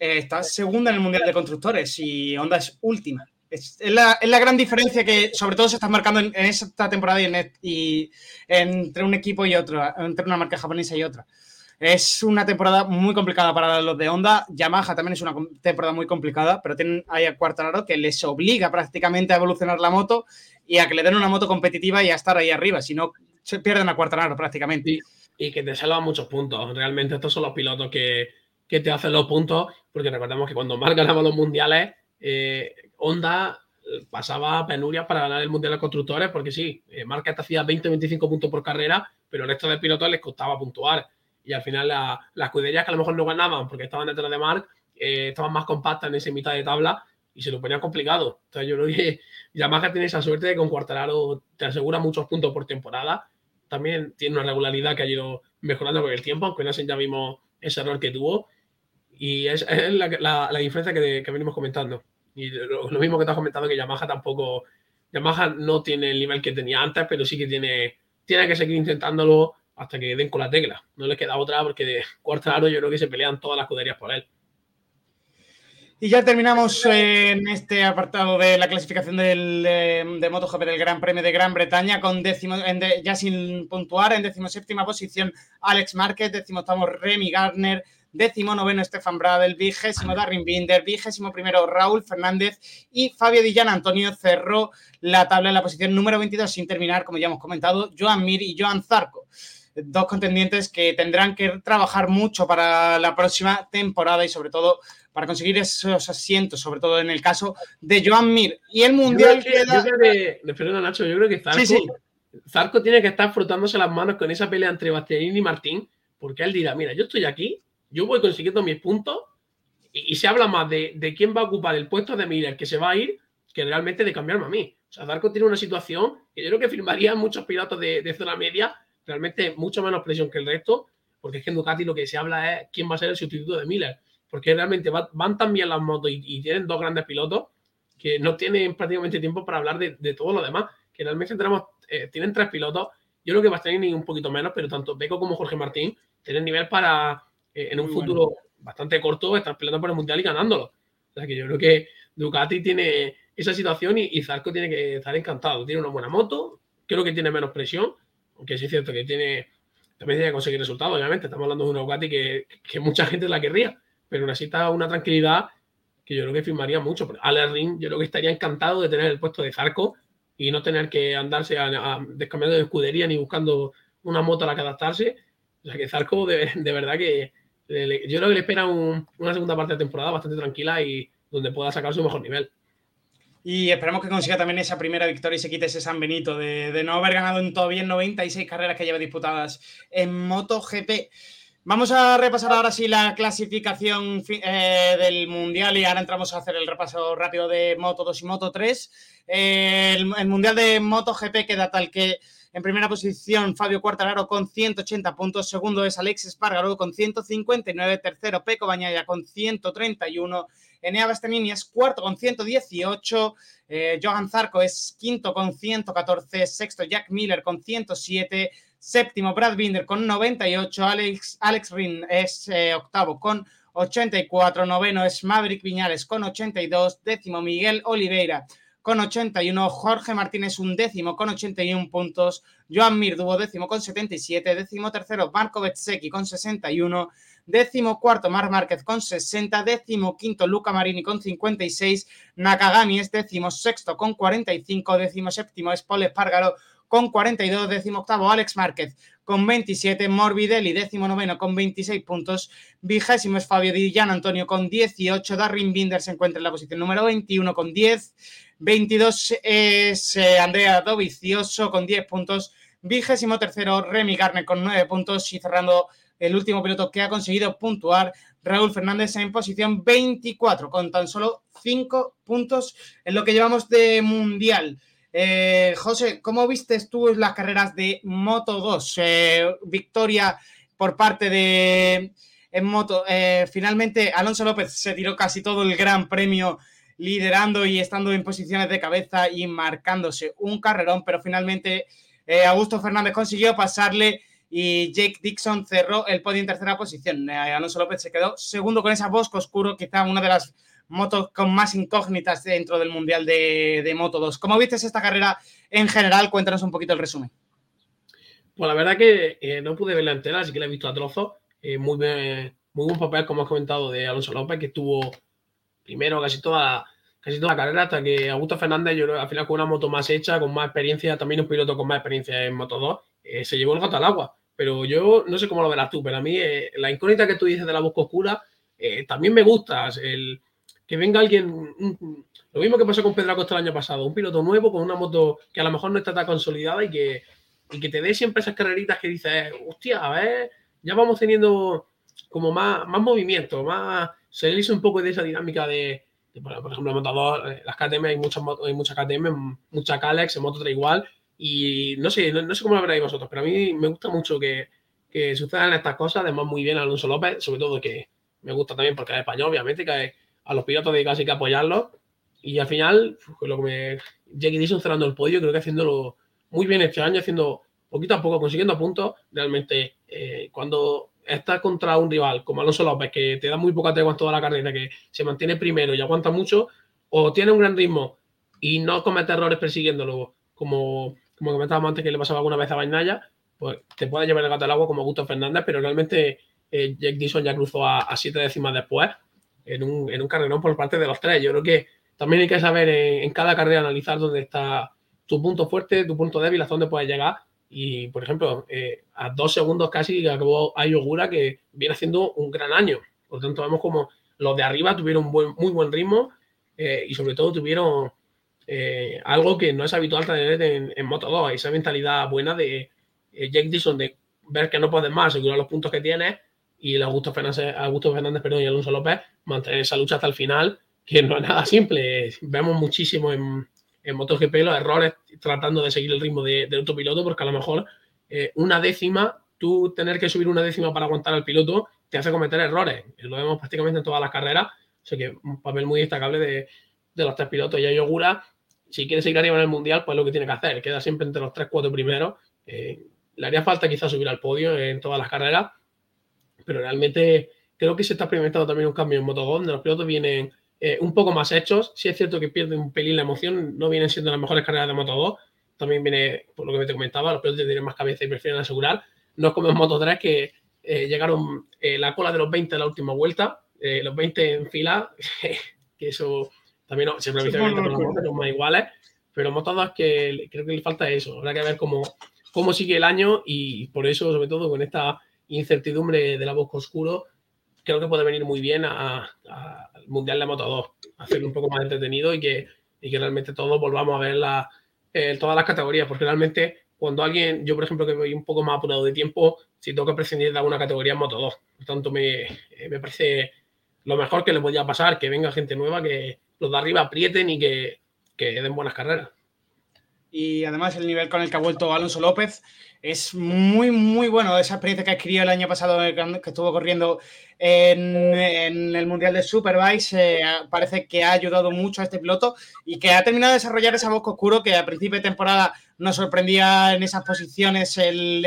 eh, está segunda en el Mundial de Constructores y Honda es última. Es, la, gran diferencia que sobre todo se está marcando en, esta temporada y, entre un equipo y otro, entre una marca japonesa y otra. Es una temporada muy complicada para los de Honda. Yamaha también es una temporada muy complicada, pero tienen ahí a Cuartararo que les obliga prácticamente a evolucionar la moto y a que le den una moto competitiva y a estar ahí arriba. Si no, se pierden a Cuartararo prácticamente. Y, y que te salvan muchos puntos. Realmente estos son los pilotos que, que te hacen los puntos, porque recordemos que cuando Marc ganaba los mundiales, eh, Honda eh, pasaba penurias para ganar el mundial de constructores, porque sí, eh, Marc hacía 20-25 puntos por carrera, pero el resto de pilotos les costaba puntuar. Y al final las escuderías que a lo mejor no ganaban porque estaban detrás de Marc, eh, estaban más compactas en esa mitad de tabla y se lo ponían complicado. Entonces yo creo que Yamaha tiene esa suerte de que con Cuartararo te asegura muchos puntos por temporada. También tiene una regularidad que ha ido mejorando con el tiempo, aunque no sé, ya vimos ese error que tuvo. Y es, la, diferencia que, venimos comentando. Y lo, mismo que te has comentado, que Yamaha tampoco. Yamaha no tiene el nivel que tenía antes, pero sí que tiene, tiene que seguir intentándolo hasta que den con la tecla. No le queda otra porque de aro yo creo que se pelean todas las escuderías por él. Y ya terminamos en este apartado de la clasificación del, de, MotoGP del Gran Premio de Gran Bretaña con décimo, ya sin puntuar en decimoséptima posición Alex Márquez, décimo estamos Remy Gardner, décimo noveno Stefan Bradel, vigésimo Darren Binder, vigésimo primero Raúl Fernández y Fabio Dillán Antonio cerró la tabla en la posición número 22 sin terminar, como ya hemos comentado, Joan Mir y Joan Zarco. Dos contendientes que tendrán que trabajar mucho para la próxima temporada y sobre todo para conseguir esos asientos, sobre todo en el caso de Joan Mir. Y el Mundial que, queda... Yo creo que, Nacho, yo creo que Zarco, Zarco tiene que estar frotándose las manos con esa pelea entre Bastianini y Martín, porque él dirá, mira, yo estoy aquí, yo voy consiguiendo mis puntos y, se habla más de, quién va a ocupar el puesto de Miller que se va a ir que realmente de cambiarme a mí. O sea, Darko tiene una situación que yo creo que firmaría muchos pilotos de, zona media, realmente mucho menos presión que el resto, porque es que en Ducati lo que se habla es quién va a ser el sustituto de Miller, porque realmente van tan bien las motos y, tienen dos grandes pilotos que no tienen prácticamente tiempo para hablar de, todo lo demás, que realmente tenemos, eh, tienen tres pilotos, yo creo que Bastianini un poquito menos, pero tanto Beco como Jorge Martín tienen nivel para, eh, en un futuro bastante corto estar peleando por el mundial y ganándolo. O sea que yo creo que Ducati tiene esa situación y, Zarco tiene que estar encantado. Tiene una buena moto, creo que tiene menos presión, aunque sí es cierto que tiene también tiene que conseguir resultados, obviamente. Estamos hablando de una Ducati que, que mucha gente la querría, pero necesita una tranquilidad que yo creo que firmaría mucho. Ale Ring, yo creo que estaría encantado de tener el puesto de Zarco y no tener que andarse a, a descambiando de escudería ni buscando una moto a la que adaptarse. O sea que Zarco, de verdad que, yo creo que le espera una segunda parte de temporada bastante tranquila y donde pueda sacar su mejor nivel. Y esperamos que consiga también esa primera victoria y se quite ese San Benito de, no haber ganado en todavía 96 carreras que lleva disputadas en MotoGP. Vamos a repasar ahora sí la clasificación eh, del Mundial y ahora entramos a hacer el repaso rápido de Moto 2 y Moto 3. Eh, el, el, Mundial de MotoGP queda tal que en primera posición, Fabio Cuartararo con 180 puntos. Segundo es Alex Espargaro con 159. Tercero, Peco Bañaya con 131. Enea Bastianini es cuarto con 118. Eh, Johan Zarco es quinto con 114. Sexto, Jack Miller con 107. Séptimo, Brad Binder con 98. Alex, Alex Rin es eh, octavo con 84. Noveno es Maverick Viñales con 82. Décimo, Miguel Oliveira con 81, Jorge Martínez un décimo con 81 puntos, Joan Mir décimo con 77, décimo tercero Marco Betsecchi con 61, décimo cuarto Mar Márquez con 60, décimo quinto Luca Marini con 56, Nakagami es décimo sexto con 45, décimo séptimo es Paul Espargaro con 42, décimo octavo Alex Márquez con 27, Morbidelli décimo noveno con 26 puntos, vigésimo es Fabio Di Antonio con 18, Darwin Binder se encuentra en la posición número 21 con 10, 22 es eh, Andrea Dovizioso con 10 puntos, vigésimo tercero Remy Garner con 9 puntos y cerrando el último piloto que ha conseguido puntuar, Raúl Fernández en posición 24 con tan solo 5 puntos en lo que llevamos de mundial. Eh, José, ¿cómo vistes tú las carreras de Moto 2? Eh, victoria por parte de en Moto. Finalmente, Alonso López se tiró casi todo el gran premio liderando y estando en posiciones de cabeza y marcándose un carrerón, pero finalmente Augusto Fernández consiguió pasarle y Jake Dixon cerró el podio en tercera posición. Alonso López se quedó segundo con esa bosque oscuro, quizá una de las motos con más incógnitas dentro del Mundial de, Moto 2. ¿Cómo viste esta carrera en general? Cuéntanos un poquito el resumen. Pues la verdad que eh, no pude verla entera, así que la he visto a trozos. Eh, muy, muy buen papel, como has comentado, de Alonso López, que estuvo primero casi toda, casi toda la carrera, hasta que Augusto Fernández, yo al final con una moto más hecha, con más experiencia, también un piloto con más experiencia en Moto 2, eh, se llevó el gato al agua. Pero yo no sé cómo lo verás tú, pero a mí la incógnita que tú dices de la boca oscura también me gusta. El, que venga alguien, lo mismo que pasó con Pedro Acosta el año pasado, un piloto nuevo con una moto que a lo mejor no está tan consolidada y que, que te dé siempre esas carreritas que dices, hostia, a ver, ya vamos teniendo como más, más movimiento, más, se hizo un poco de esa dinámica de, por ejemplo, motor, eh, las KTM, hay muchas, hay muchas KTM, mucha Calex, en Moto 3 igual, y no sé, no, sé cómo lo veréis vosotros, pero a mí me gusta mucho que, que sucedan estas cosas, además muy bien Alonso López, sobre todo que me gusta también porque es español, obviamente, que a los pilotos de casi que apoyarlos. Y al final, lo que me. Jackie Dixon cerrando el podio, creo que haciéndolo muy bien este año, haciendo poquito a poco, consiguiendo puntos. Realmente, eh, cuando estás contra un rival como Alonso López, que te da muy poca tregua en toda la carrera, que se mantiene primero y aguanta mucho, o tiene un gran ritmo y no comete errores persiguiéndolo, como, como comentábamos antes que le pasaba alguna vez a Bañaya, pues te puede llevar el gato al agua como Gusto Fernández, pero realmente eh, Jake Dixon ya cruzó a, siete décimas después en un, en un carrerón por parte de los tres. Yo creo que también hay que saber en, cada carrera analizar dónde está tu punto fuerte, tu punto débil, hasta dónde puedes llegar. Y, por ejemplo, eh, a dos segundos casi acabó Ayogura, que viene haciendo un gran año. Por lo tanto, vemos como los de arriba tuvieron buen, muy buen ritmo eh, y, sobre todo, tuvieron eh, algo que no es habitual tener en, en Moto 2, esa mentalidad buena de Jake Dixon de ver que no puedes más, asegurar los puntos que tienes y el Augusto Fernández, Augusto Fernández perdón, y Alonso López mantener esa lucha hasta el final, que no es nada simple. Vemos muchísimo en, en MotoGP los errores tratando de seguir el ritmo de, del autopiloto, porque a lo mejor eh, una décima, tú tener que subir una décima para aguantar al piloto, te hace cometer errores. Lo vemos prácticamente en todas las carreras. O sea que un papel muy destacable de, de los tres pilotos. Y Yogura, si quiere seguir arriba en el mundial, pues lo que tiene que hacer. Queda siempre entre los tres, cuatro primeros. Eh, le haría falta quizás subir al podio en todas las carreras, pero realmente creo que se está experimentando también un cambio en Moto donde los pilotos vienen eh, un poco más hechos. Sí es cierto que pierden un pelín la emoción, no vienen siendo las mejores carreras de Moto 2. También viene, por lo que te comentaba, los pilotos tienen más cabeza y prefieren asegurar. No es como en Moto 3 que eh, llegaron eh, la cola de los 20 en la última vuelta, los 20 en fila, que eso también no, se previsión con los motos más iguales, pero Moto 2 que creo que le falta eso. Habrá que ver cómo, cómo sigue el año y por eso, sobre todo con esta incertidumbre de la voz oscuro, creo que puede venir muy bien al Mundial de Moto 2, hacerlo un poco más entretenido y que, y que realmente todos volvamos a ver la, eh, todas las categorías, porque realmente cuando alguien, yo por ejemplo que voy un poco más apurado de tiempo, si tengo que prescindir de alguna categoría en Moto 2, por tanto me, eh, me parece lo mejor que le podía pasar, que venga gente nueva, que los de arriba aprieten y que, que den buenas carreras. Y además el nivel con el que ha vuelto Alonso López es muy, muy bueno. Esa experiencia que adquirió el año pasado, eh, que estuvo corriendo en, el Mundial de Superbike, parece que ha ayudado mucho a este piloto y que ha terminado de desarrollar esa voz oscuro que a principio de temporada nos sorprendía en esas posiciones el,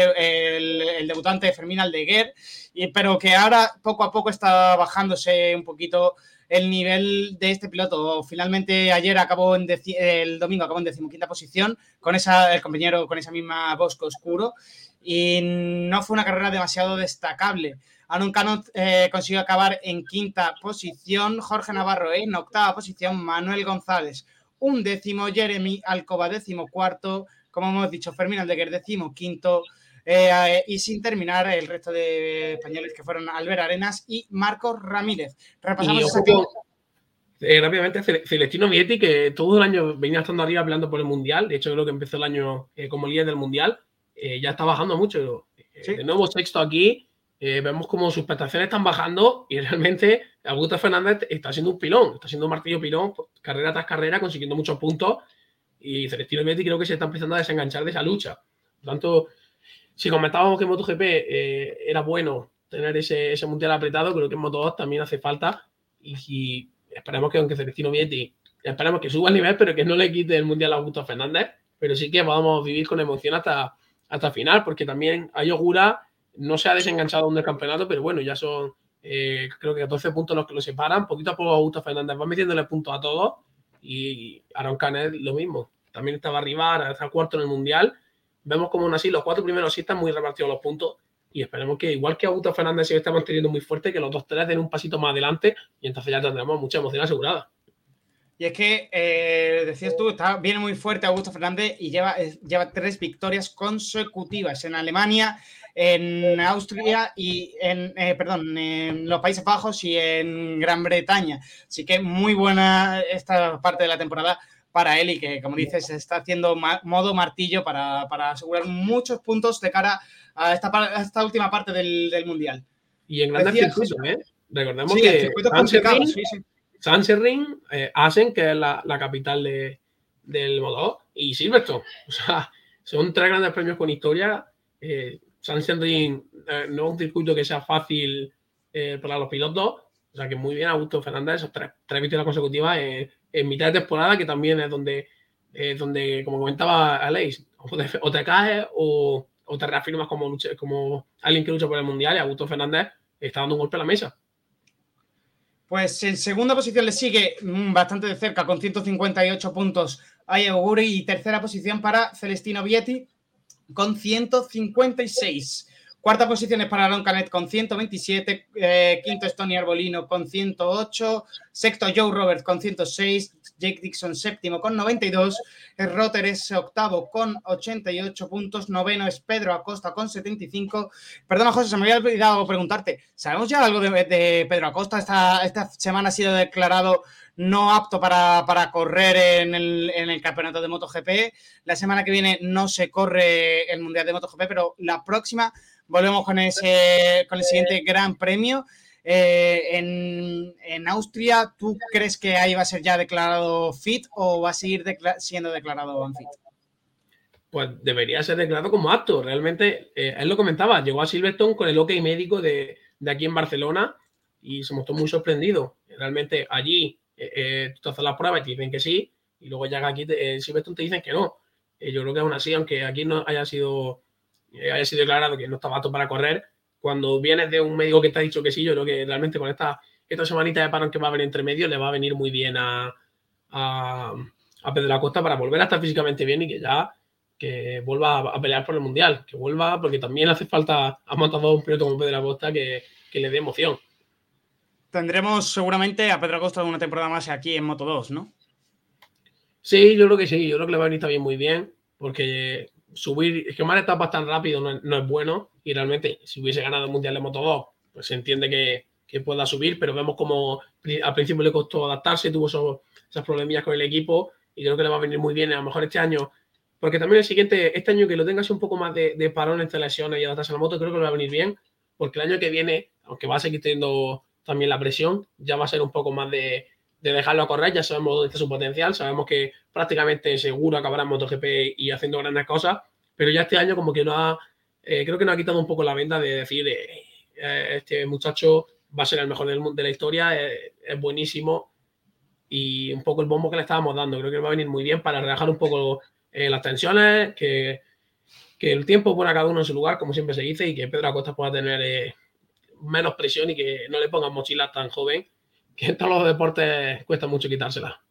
debutante Fermín Aldeguer, y, pero que ahora poco a poco está bajándose un poquito el nivel de este piloto. Finalmente ayer acabó en el domingo acabó en decimoquinta posición con esa, el compañero con esa misma Bosco Oscuro. Y no fue una carrera demasiado destacable. Aaron Canot eh, consiguió acabar en quinta posición, Jorge Navarro en octava posición, Manuel González un décimo, Jeremy Alcoba décimo cuarto, como hemos dicho, Fermín Aldeguer décimo quinto, eh, y sin terminar el resto de españoles que fueron Albert Arenas y Marcos Ramírez. Repasamos eh, rápidamente, Celestino Vietti, que todo el año venía estando arriba hablando por el Mundial, de hecho creo que empezó el año eh, como líder del Mundial, ya está bajando mucho. De nuevo sexto aquí, vemos como sus prestaciones están bajando y realmente Augusto Fernández está siendo un pilón, está siendo un martillo pilón, carrera tras carrera, consiguiendo muchos puntos y Celestino Vietti creo que se está empezando a desenganchar de esa lucha. Por tanto, si comentábamos que MotoGP eh, era bueno tener ese, mundial apretado, creo que en Moto2 también hace falta. Y, esperemos que aunque Celestino Vietti, esperemos que suba el nivel, pero que no le quite el mundial a Augusto Fernández. Pero sí que vamos a vivir con emoción hasta, hasta final, porque también Ayogura no se ha desenganchado aún del campeonato, pero bueno, ya son eh, creo que 14 puntos los que lo separan. Poquito a poco Augusto Fernández va metiéndole puntos a todos. Y Aaron Canet lo mismo. También estaba arriba, está cuarto en el mundial vemos como aún así los cuatro primeros sí están muy repartidos los puntos y esperemos que igual que Augusto Fernández se está manteniendo muy fuerte, que los dos tres den un pasito más adelante y entonces ya tendremos mucha emoción asegurada. Y es que, eh, decías tú, viene muy fuerte Augusto Fernández y lleva, eh, lleva tres victorias consecutivas en Alemania, en Austria y en, eh, perdón, en los Países Bajos y en Gran Bretaña. Así que muy buena esta parte de la temporada para él y que, como dices, está haciendo modo martillo para, asegurar muchos puntos de cara a esta, esta última parte del, Mundial. Y en grandes circuitos, ¿eh? Recordemos que Sanserring, eh, Asen, que es la, capital de, del modo, y Silverstone. O sea, son tres grandes premios con historia. Eh, Sanserring eh, no es un circuito que sea fácil eh, para los pilotos. O sea que muy bien, Augusto Fernández, esas tres, tres victorias consecutivas en mitad de temporada, que también es donde, donde como comentaba Aleix, o te, caes o, te reafirmas como, como alguien que lucha por el Mundial y Augusto Fernández está dando un golpe a la mesa. Pues en segunda posición le sigue mm, bastante de cerca con 158 puntos a Auguri y tercera posición para Celestino Vietti con 156. Cuarta posición es para Alon Canet con 127, eh, quinto es Tony Arbolino con 108, sexto Joe Roberts con 106, Jake Dixon séptimo con 92, Rotter es octavo con 88 puntos, noveno es Pedro Acosta con 75. Perdona José, se me había olvidado preguntarte, ¿sabemos ya algo de, Pedro Acosta? Esta, esta semana ha sido declarado no apto para, correr en el, en el, campeonato de MotoGP. La semana que viene no se corre el Mundial de MotoGP, pero la próxima volvemos con, ese, con el siguiente gran premio. Eh, en, Austria, ¿tú crees que ahí va a ser ya declarado fit o va a seguir siendo declarado unfit? Pues debería ser declarado como apto. Realmente, eh, él lo comentaba, llegó a Silverstone con el ok médico de, aquí en Barcelona y se mostró muy sorprendido. Realmente allí eh, tú haces las pruebas y te dicen que sí, y luego llega aquí en Silverstone te dicen que no. yo creo que aún así, aunque aquí no haya sido eh, haya sido declarado que no está apto para correr, cuando vienes de un médico que te ha dicho que sí, yo creo que realmente con esta, esta semanita de parón que va a haber entre medio le va a venir muy bien a, a, a Pedro Acosta para volver a estar físicamente bien y que ya que vuelva a, pelear por el Mundial, que vuelva porque también hace falta, ha montado un piloto como Pedro Acosta que, que le dé emoción. Tendremos seguramente a Pedro Acosta una temporada más aquí en Moto 2, ¿no? Sí, yo creo que sí, yo creo que le va a venir también muy bien, porque subir, es que más etapas tan rápido no, es bueno y realmente si hubiese ganado el Mundial de Moto 2, pues se entiende que, pueda subir, pero vemos como al principio le costó adaptarse, tuvo esos, esas problemillas con el equipo y creo que le va a venir muy bien, a lo mejor este año, porque también el siguiente, este año que lo tengas un poco más de, de parón entre lesiones y adaptarse a la moto, creo que le va a venir bien, porque el año que viene, aunque va a seguir teniendo también la presión, ya va a ser un poco más de, de dejarlo correr, ya sabemos dónde está su potencial, sabemos que prácticamente seguro acabará en MotoGP y haciendo grandes cosas, pero ya este año como que no ha, eh, creo que no ha quitado un poco la venda de decir, eh, eh, este muchacho va a ser el mejor del, de la historia, es buenísimo y un poco el bombo que le estábamos dando, creo que va a venir muy bien para relajar un poco las tensiones, que, que, el tiempo pone a cada uno en su lugar, como siempre se dice, y que Pedro Acosta pueda tener menos presión y que no le pongan mochilas tan joven que en todos los deportes cuesta mucho quitársela.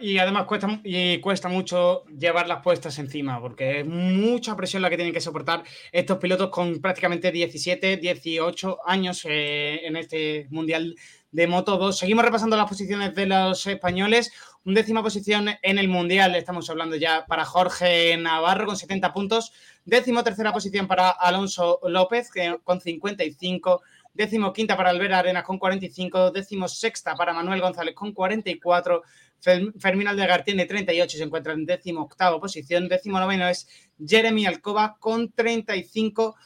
Y además cuesta, y cuesta mucho llevar las puestas encima, porque es mucha presión la que tienen que soportar estos pilotos con prácticamente 17, 18 años eh, en este Mundial de Moto 2. Seguimos repasando las posiciones de los españoles. Un décima posición en el Mundial, estamos hablando ya para Jorge Navarro con 70 puntos. Décimo tercera posición para Alonso López con 55. Décimo quinta para Albert Arenas con 45. Décimo sexta para Manuel González con 44. Fermín Aldegar tiene 38 y se encuentra en décimo octavo posición. Décimo noveno es Jeremy Alcoba con 35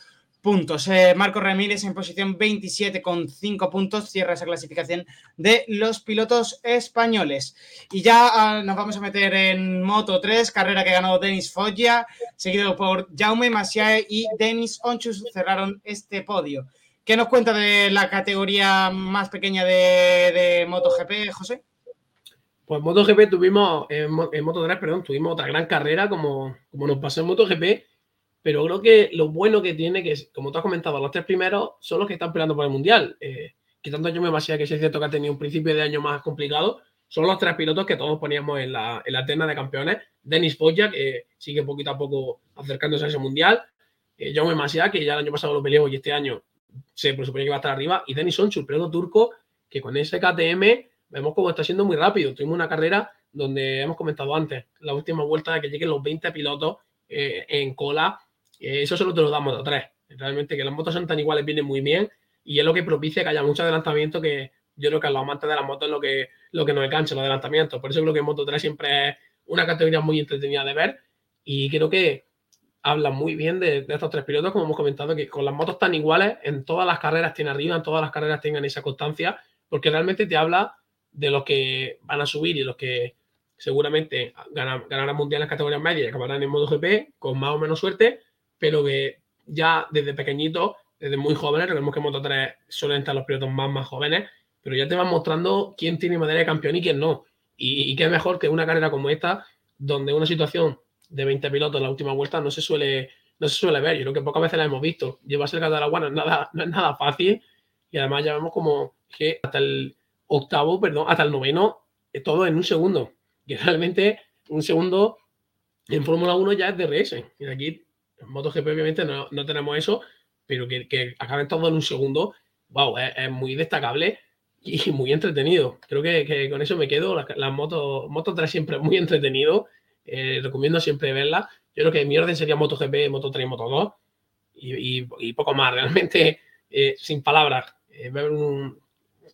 puntos. Eh, Marco Ramírez en posición 27 con 5 puntos cierra esa clasificación de los pilotos españoles. Y ya ah, nos vamos a meter en Moto 3, carrera que ganó Denis Foggia, seguido por Jaume Masiae y Denis Onchus cerraron este podio. ¿Qué nos cuenta de la categoría más pequeña de, de MotoGP, José? Pues MotoGP tuvimos, en, Moto 3, perdón, tuvimos otra gran carrera como, como nos pasó en MotoGP pero creo que lo bueno que tiene, que como tú has comentado, los tres primeros son los que están peleando por el Mundial. Eh, quitando yo me vacía que es cierto que ha tenido un principio de año más complicado, son los tres pilotos que todos poníamos en la, en la terna de campeones. Denis Foggia, que sigue poquito a poco acercándose a ese Mundial. Eh, Jaume Masia, que ya el año pasado lo peleó y este año se presupone que va a estar arriba. Y Denis Onchu, el piloto turco, que con ese KTM vemos cómo está siendo muy rápido. Tuvimos una carrera donde hemos comentado antes, la última vuelta de que lleguen los 20 pilotos eh, en cola eso solo te lo damos Moto 3. Realmente que las motos son tan iguales viene muy bien y es lo que propicia que haya mucho adelantamiento que yo creo que a los amantes de las motos es lo que, lo que nos engancha, los adelantamientos. Por eso creo que Moto 3 siempre es una categoría muy entretenida de ver y creo que habla muy bien de, estos tres pilotos, como hemos comentado, que con las motos tan iguales, en todas las carreras tienen arriba, en todas las carreras tengan esa constancia, porque realmente te habla de los que van a subir y los que seguramente ganarán mundiales en categorías medias y acabarán en modo GP con más o menos suerte, pero que ya desde pequeñito, desde muy jóvenes, recordemos que Moto 3 suelen estar los pilotos más, más jóvenes, pero ya te van mostrando quién tiene madera de campeón y quién no. Y, qué mejor que una carrera como esta, donde una situación de 20 pilotos en la última vuelta no se suele, no se suele ver. Yo creo que pocas veces la hemos visto. Llevarse el gato no es nada fácil. Y además ya vemos como que hasta el octavo, perdón, hasta el noveno, todo en un segundo. Y realmente un segundo en Fórmula 1 ya es DRS. Y aquí en MotoGP obviamente no, tenemos eso, pero que, que acaben todo en un segundo, wow, es, muy destacable y muy entretenido. Creo que, con eso me quedo. Las, motos, Moto 3 siempre muy entretenido. Eh, recomiendo siempre verla. Yo creo que mi orden sería MotoGP, Moto 3 y Moto 2. Y, poco más. Realmente, eh, sin palabras, eh, ver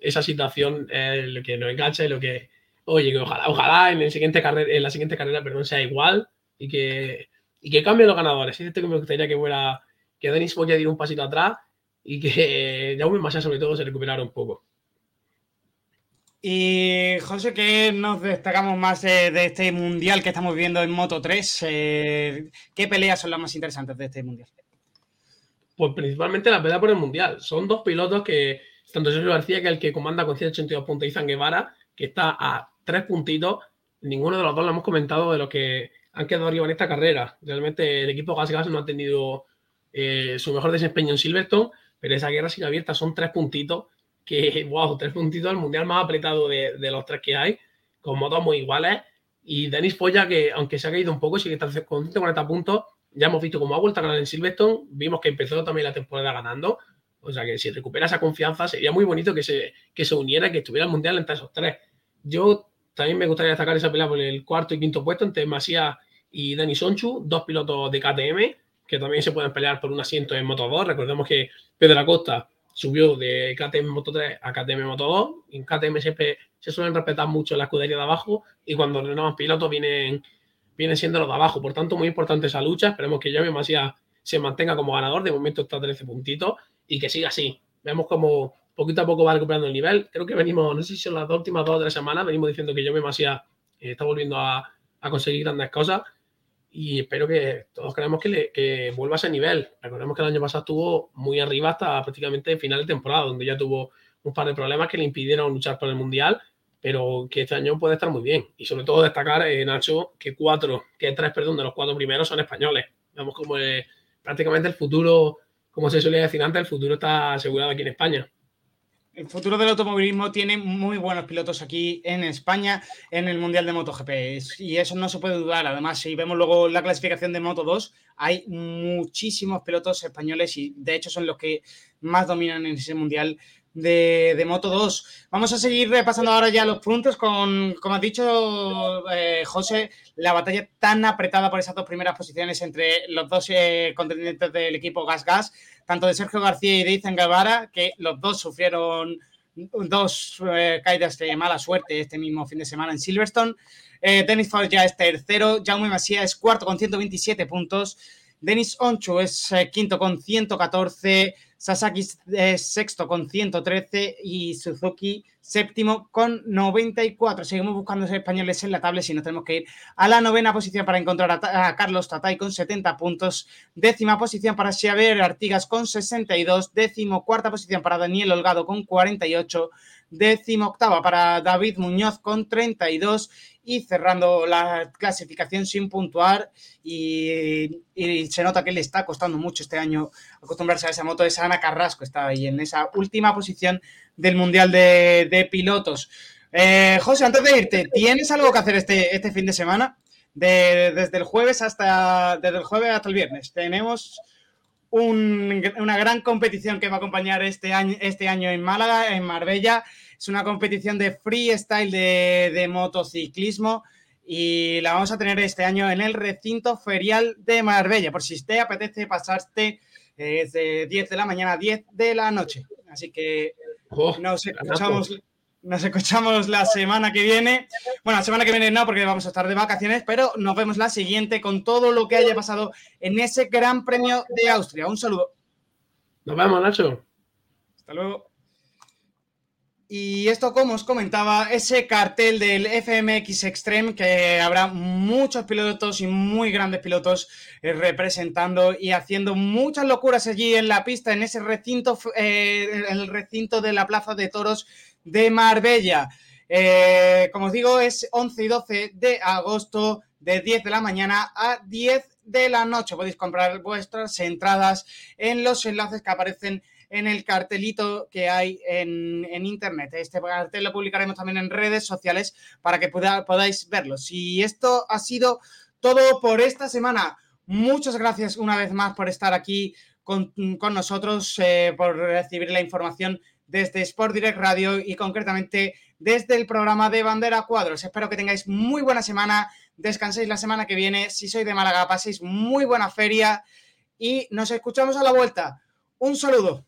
esa situación lo que nos engancha y lo que, oye, que ojalá, ojalá en, el siguiente carrera, en la siguiente carrera perdón, sea igual y que y que cambien los ganadores. Es que me gustaría que fuera que Denis a ir un pasito atrás y que Jaume Massa sobre todo se recuperara un poco. Y José, ¿qué nos destacamos más de este mundial que estamos viendo en Moto 3? Eh, ¿Qué peleas son las más interesantes de este mundial? Pues principalmente la pelea por el mundial. Son dos pilotos que, tanto Sergio García, que el que comanda con 182 puntos, Izan Guevara, que está a tres puntitos. Ninguno de los dos lo hemos comentado de lo que han quedado arriba en esta carrera. Realmente el equipo Gas Gas no ha tenido eh, su mejor desempeño en Silverstone, pero esa guerra sigue abierta, son tres puntitos, que, wow, tres puntitos, el mundial más apretado de, los tres que hay, con motos muy iguales. Y Denis Foya, que aunque se ha caído un poco, sigue con 140 puntos. Ya hemos visto cómo ha vuelto a ganar en Silverstone. Vimos que empezó también la temporada ganando. O sea que si recupera esa confianza, sería muy bonito que se, que se uniera, que estuviera el mundial entre esos tres. Yo también me gustaría destacar esa pelea por el cuarto y quinto puesto entre Masía y Dani Sonchu, dos pilotos de KTM que también se pueden pelear por un asiento en Moto 2. Recordemos que Pedro Acosta subió de KTM Moto 3 a KTM Moto 2. En KTM siempre se suelen respetar mucho la escudería de abajo y cuando renuevan pilotos vienen, vienen siendo los de abajo. Por tanto, muy importante esa lucha. Esperemos que Jaime Masía se mantenga como ganador. De momento está a 13 puntitos y que siga así. Vemos como poquito a poco va recuperando el nivel. Creo que venimos, no sé si son las dos últimas dos o tres semanas, venimos diciendo que Jaime Masía eh, está volviendo a, a conseguir grandes cosas y espero que todos creemos que, que, vuelva a ese nivel. Recordemos que el año pasado estuvo muy arriba hasta prácticamente final de temporada, donde ya tuvo un par de problemas que le impidieron luchar por el Mundial, pero que este año puede estar muy bien. Y sobre todo destacar, eh, Nacho, que cuatro, que tres, perdón, de los cuatro primeros son españoles. Vemos como prácticamente el futuro, como se solía decir antes, el futuro está asegurado aquí en España. el futuro del automovilismo tiene muy buenos pilotos aquí en España en el Mundial de MotoGP y eso no se puede dudar. Además, si vemos luego la clasificación de Moto 2, hay muchísimos pilotos españoles y de hecho son los que más dominan en ese Mundial de, Moto 2. Vamos a seguir repasando ahora ya los puntos con, como has dicho, eh, José, la batalla tan apretada por esas dos primeras posiciones entre los dos eh, contendientes del equipo Gas Gas tanto de Sergio García y de Ethan Guevara, que los dos sufrieron dos eh, caídas de mala suerte este mismo fin de semana en Silverstone. Eh, Denis Ford ya es tercero, Jaume Masia es cuarto con 127 puntos, Denis Onchu es quinto con 114, Sasaki es sexto con 113 y Suzuki séptimo con 94. Seguimos buscando españoles en la tabla y nos tenemos que ir a la novena posición para encontrar a, Carlos Tatay con 70 puntos, décima posición para Xavier Artigas con 62, décimo cuarta posición para Daniel Holgado con 48, décimo octava para David Muñoz con 32 y cerrando la clasificación sin puntuar y, se nota que le está costando mucho este año acostumbrarse a esa moto, es Ana Carrasco, está ahí en esa última posición del Mundial de, Pilotos. Eh, José, antes de irte, ¿tienes algo que hacer este, este fin de semana? desde el jueves hasta desde el jueves hasta el viernes. Tenemos una gran competición que va a acompañar este año, este año en Málaga, en Marbella. Es una competición de freestyle de, de motociclismo y la vamos a tener este año en el recinto ferial de Marbella, por si te apetece pasarte eh, de 10 de la mañana a 10 de la noche. Así que nos escuchamos, nos escuchamos la semana que viene. Bueno, la semana que viene no, porque vamos a estar de vacaciones, pero nos vemos la siguiente con todo lo que haya pasado en ese Gran Premio de Austria. Un saludo. Nos vemos, Nacho. Hasta luego. Y esto, como os comentaba, ese cartel del FMX Extreme, que habrá muchos pilotos y muy grandes pilotos eh, representando y haciendo muchas locuras allí en la pista, en ese recinto, eh, el recinto de la Plaza de Toros de Marbella. Eh, como os digo, es 11 y 12 de agosto, de 10 de la mañana a 10 de la noche. Podéis comprar vuestras entradas en los enlaces que aparecen en el cartelito que hay en, internet. Este cartel lo publicaremos también en redes sociales para que podáis verlo. Si esto ha sido todo por esta semana, muchas gracias una vez más por estar aquí con, nosotros, eh, por recibir la información desde Sport Direct Radio y concretamente desde el programa de Bandera Cuadros. Espero que tengáis muy buena semana, descanséis la semana que viene. Si sois de Málaga, paséis muy buena feria y nos escuchamos a la vuelta. Un saludo.